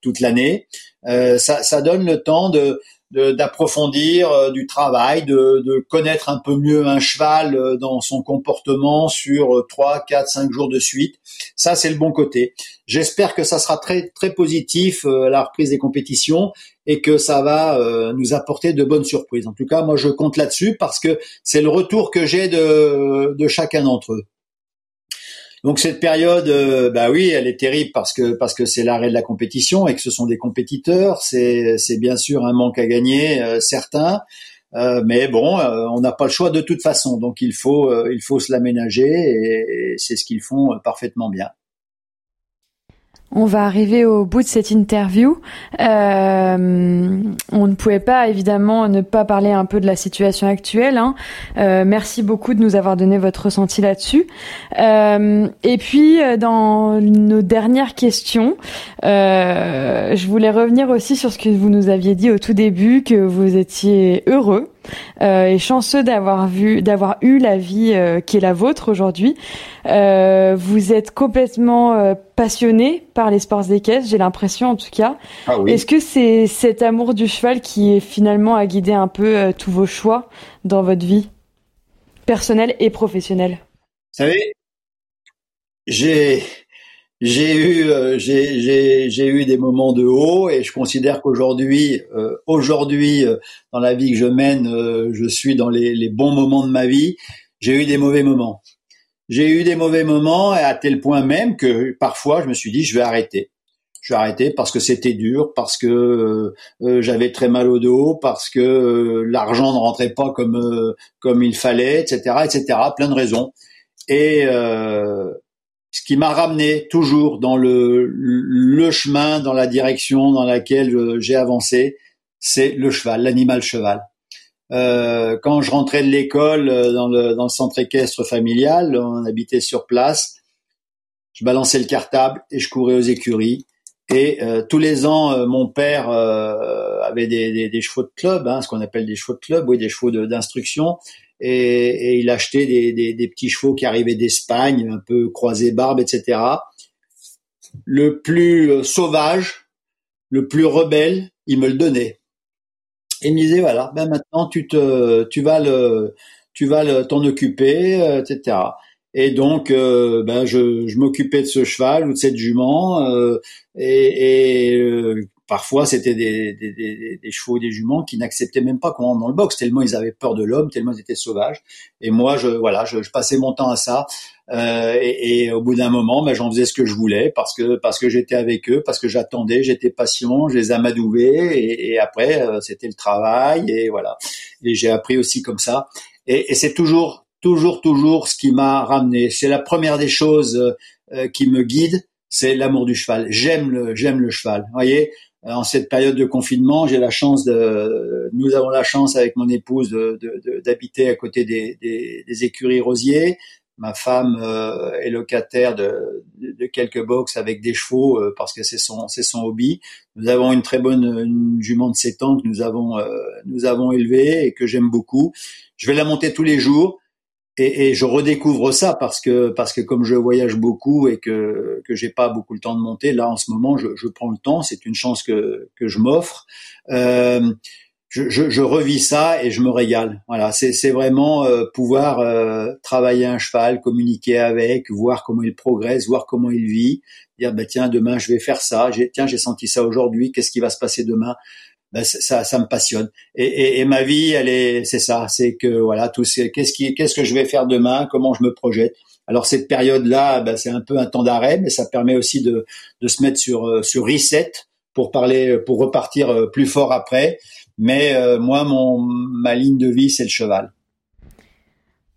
toute l'année. Ça, ça, donne le temps de, d'approfondir euh, du travail, de, de, connaître un peu mieux un cheval euh, dans son comportement sur trois, quatre, cinq jours de suite. Ça, c'est le bon côté. J'espère que ça sera très très positif euh, à la reprise des compétitions et que ça va nous apporter de bonnes surprises. En tout cas, moi, je compte là-dessus parce que c'est le retour que j'ai de, de chacun d'entre eux. Donc cette période, euh, bah oui, elle est terrible parce que parce que c'est l'arrêt de la compétition et que ce sont des compétiteurs. C'est c'est bien sûr un manque à gagner euh, certain, euh, mais bon, on n'a pas le choix de toute façon. Donc il faut il faut se l'aménager et c'est ce qu'ils font parfaitement bien. On va arriver au bout de cette interview. Euh, on ne pouvait pas évidemment ne pas parler un peu de la situation actuelle. Hein. Euh, merci beaucoup de nous avoir donné votre ressenti là-dessus. Euh, et puis dans nos dernières questions, je voulais revenir aussi sur ce que vous nous aviez dit au tout début, que vous étiez heureux euh, et chanceux d'avoir vu, d'avoir eu la vie euh, qui est la vôtre aujourd'hui. Euh, vous êtes complètement euh, passionné par les sports caisses, j'ai l'impression en tout cas. Ah oui. Est-ce que c'est cet amour du cheval qui est finalement a guidé un peu euh, tous vos choix dans votre vie personnelle et professionnelle? Vous savez, j'ai j'ai eu euh, j'ai eu des moments de haut et je considère qu'aujourd'hui euh, aujourd'hui euh, dans la vie que je mène je suis dans les, les, bons moments de ma vie. J'ai eu des mauvais moments. J'ai eu des mauvais moments et à tel point même que parfois je me suis dit je vais arrêter. Je vais arrêter parce que c'était dur parce que j'avais très mal au dos parce que l'argent ne rentrait pas comme comme il fallait etc etc plein de raisons. Et ce qui m'a ramené toujours dans le, le chemin, dans la direction dans laquelle euh, j'ai avancé, c'est le cheval, l'animal cheval. Euh, quand je rentrais de l'école euh, dans le, dans le centre équestre familial, on habitait sur place, je balançais le cartable et je courais aux écuries. Et euh, tous les ans, euh, mon père euh, avait des, des, des, chevaux de club, hein, ce qu'on appelle des chevaux de club, oui, des chevaux d'instruction et, il achetait des, petits chevaux qui arrivaient d'Espagne, un peu croisés barbe, etc. Le plus euh, sauvage, le plus rebelle, il me le donnait. Et il me disait voilà, ben maintenant tu te, tu vas le, tu vas t'en occuper, euh, etc. Et donc, euh, ben je, m'occupais de ce cheval ou de cette jument, et, parfois c'était des, des, des, des, chevaux, des juments qui n'acceptaient même pas qu'on rentre dans le box tellement ils avaient peur de l'homme, tellement ils étaient sauvages. Et moi, je voilà, je, je passais mon temps à ça. Euh, et, et, au bout d'un moment, ben, j'en faisais ce que je voulais parce que parce que j'étais avec eux, parce que j'attendais, j'étais patient, je les amadouvais et, et après euh, c'était le travail et voilà. Et j'ai appris aussi comme ça. Et, et c'est toujours toujours toujours ce qui m'a ramené. C'est la première des choses euh, qui me guide, c'est l'amour du cheval. J'aime le j'aime le cheval. Voyez, en cette période de confinement, j'ai la chance de, nous avons la chance avec mon épouse d'habiter à côté des, des, des, écuries rosiers. Ma femme euh, est locataire de, de, quelques box avec des chevaux euh, parce que c'est son c'est son hobby. Nous avons une très bonne une jument de 7 ans que nous avons euh, nous avons élevée et que j'aime beaucoup. Je vais la monter tous les jours et, et, je redécouvre ça parce que parce que comme je voyage beaucoup et que que j'ai pas beaucoup le temps de monter là en ce moment je, je prends le temps. C'est une chance que que je m'offre. Euh, je, je, je, revis ça et je me régale. Voilà. C'est vraiment euh, pouvoir euh, travailler un cheval communiquer avec voir comment il progresse voir comment il vit. Dire bah tiens demain je vais faire ça. Tiens j'ai senti ça aujourd'hui. Qu'est-ce qui va se passer demain? Ben, ça, ça me passionne. Et, et, et, ma vie, elle est, c'est ça, c'est que voilà, tout qu'est-ce qui, qu'est-ce que je vais faire demain, comment je me projette. Alors cette période-là, ben, c'est un peu un temps d'arrêt, mais ça permet aussi de, de se mettre sur euh, sur reset pour parler, pour repartir euh, plus fort après. Mais euh, moi, mon ma ligne de vie, c'est le cheval.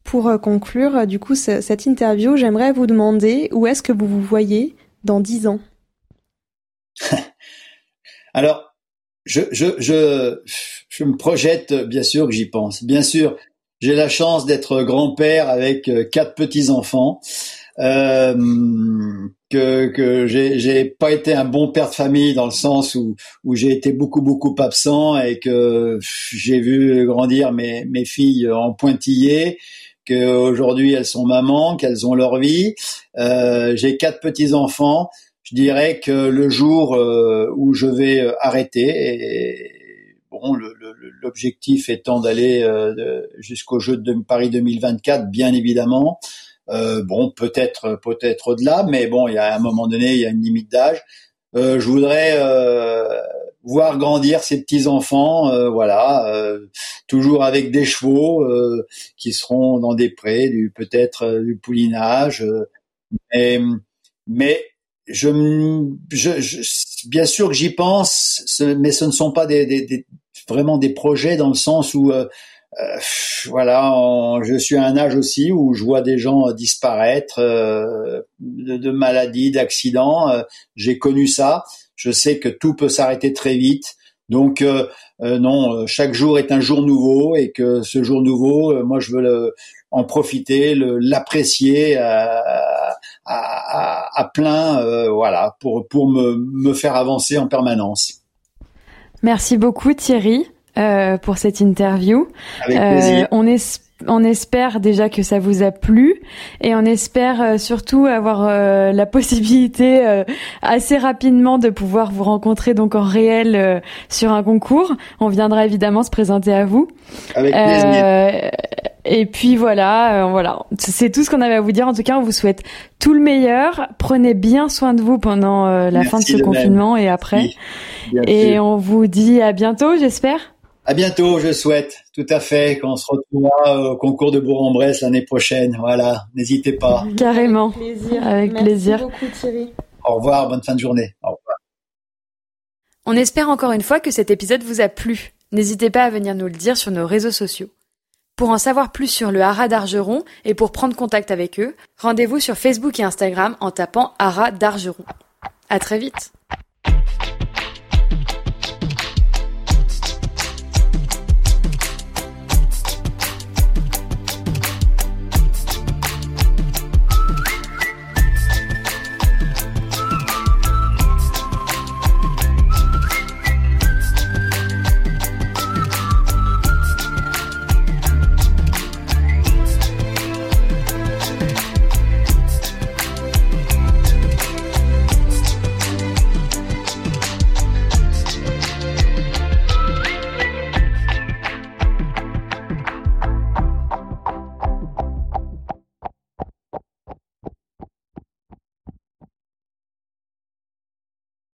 Pour conclure, du coup, cette interview, j'aimerais vous demander où est-ce que vous vous voyez dans dix ans? Alors, je, je, je, je me projette, bien sûr que j'y pense. Bien sûr, j'ai la chance d'être grand-père avec quatre petits enfants. Euh, que, que j'ai, pas été un bon père de famille dans le sens où, où j'ai été beaucoup beaucoup absent et que j'ai vu grandir mes, mes filles en pointillés qu'aujourd'hui elles sont mamans, qu'elles ont leur vie. Euh, j'ai quatre petits enfants. Je dirais que le jour euh, où je vais arrêter, et, bon, l'objectif étant d'aller euh, jusqu'au jeu de Paris 2024, bien évidemment. Euh, bon, peut-être peut-être au-delà, mais bon, il y a un moment donné, il y a une limite d'âge. Euh, je voudrais euh, voir grandir ces petits enfants, euh, voilà, euh, toujours avec des chevaux qui seront dans des prés, du peut-être du poulinage, mais, mais je, je, je, bien sûr que j'y pense, mais ce ne sont pas des, des, des, vraiment des projets dans le sens où euh, voilà, je suis à un âge aussi où je vois des gens disparaître euh, de, maladies, d'accidents. Euh, j'ai connu ça. Je sais que tout peut s'arrêter très vite. Donc non, chaque jour est un jour nouveau et que ce jour nouveau, moi je veux en profiter, l'apprécier à, à, plein, voilà, pour pour me, me faire avancer en permanence. Merci beaucoup Thierry. Euh, pour cette interview. Avec plaisir. Euh, on, on espère déjà que ça vous a plu et on espère euh, surtout avoir la possibilité assez rapidement de pouvoir vous rencontrer donc en réel sur un concours. On viendra évidemment se présenter à vous. Avec plaisir. Et puis voilà, voilà, c'est tout ce qu'on avait à vous dire. En tout cas, on vous souhaite tout le meilleur. Prenez bien soin de vous pendant la fin de ce confinement et après. et on vous dit à bientôt, j'espère. À bientôt, je souhaite, tout à fait, qu'on se retrouvera au concours de Bourg-en-Bresse l'année prochaine. Voilà, n'hésitez pas. Carrément, avec plaisir. Avec Merci plaisir. beaucoup Thierry. Au revoir, bonne fin de journée. Au revoir. On espère encore une fois que cet épisode vous a plu. N'hésitez pas à venir nous le dire sur nos réseaux sociaux. Pour en savoir plus sur le Haras d'Argeron et pour prendre contact avec eux, rendez-vous sur Facebook et Instagram en tapant Haras d'Argeron. À très vite.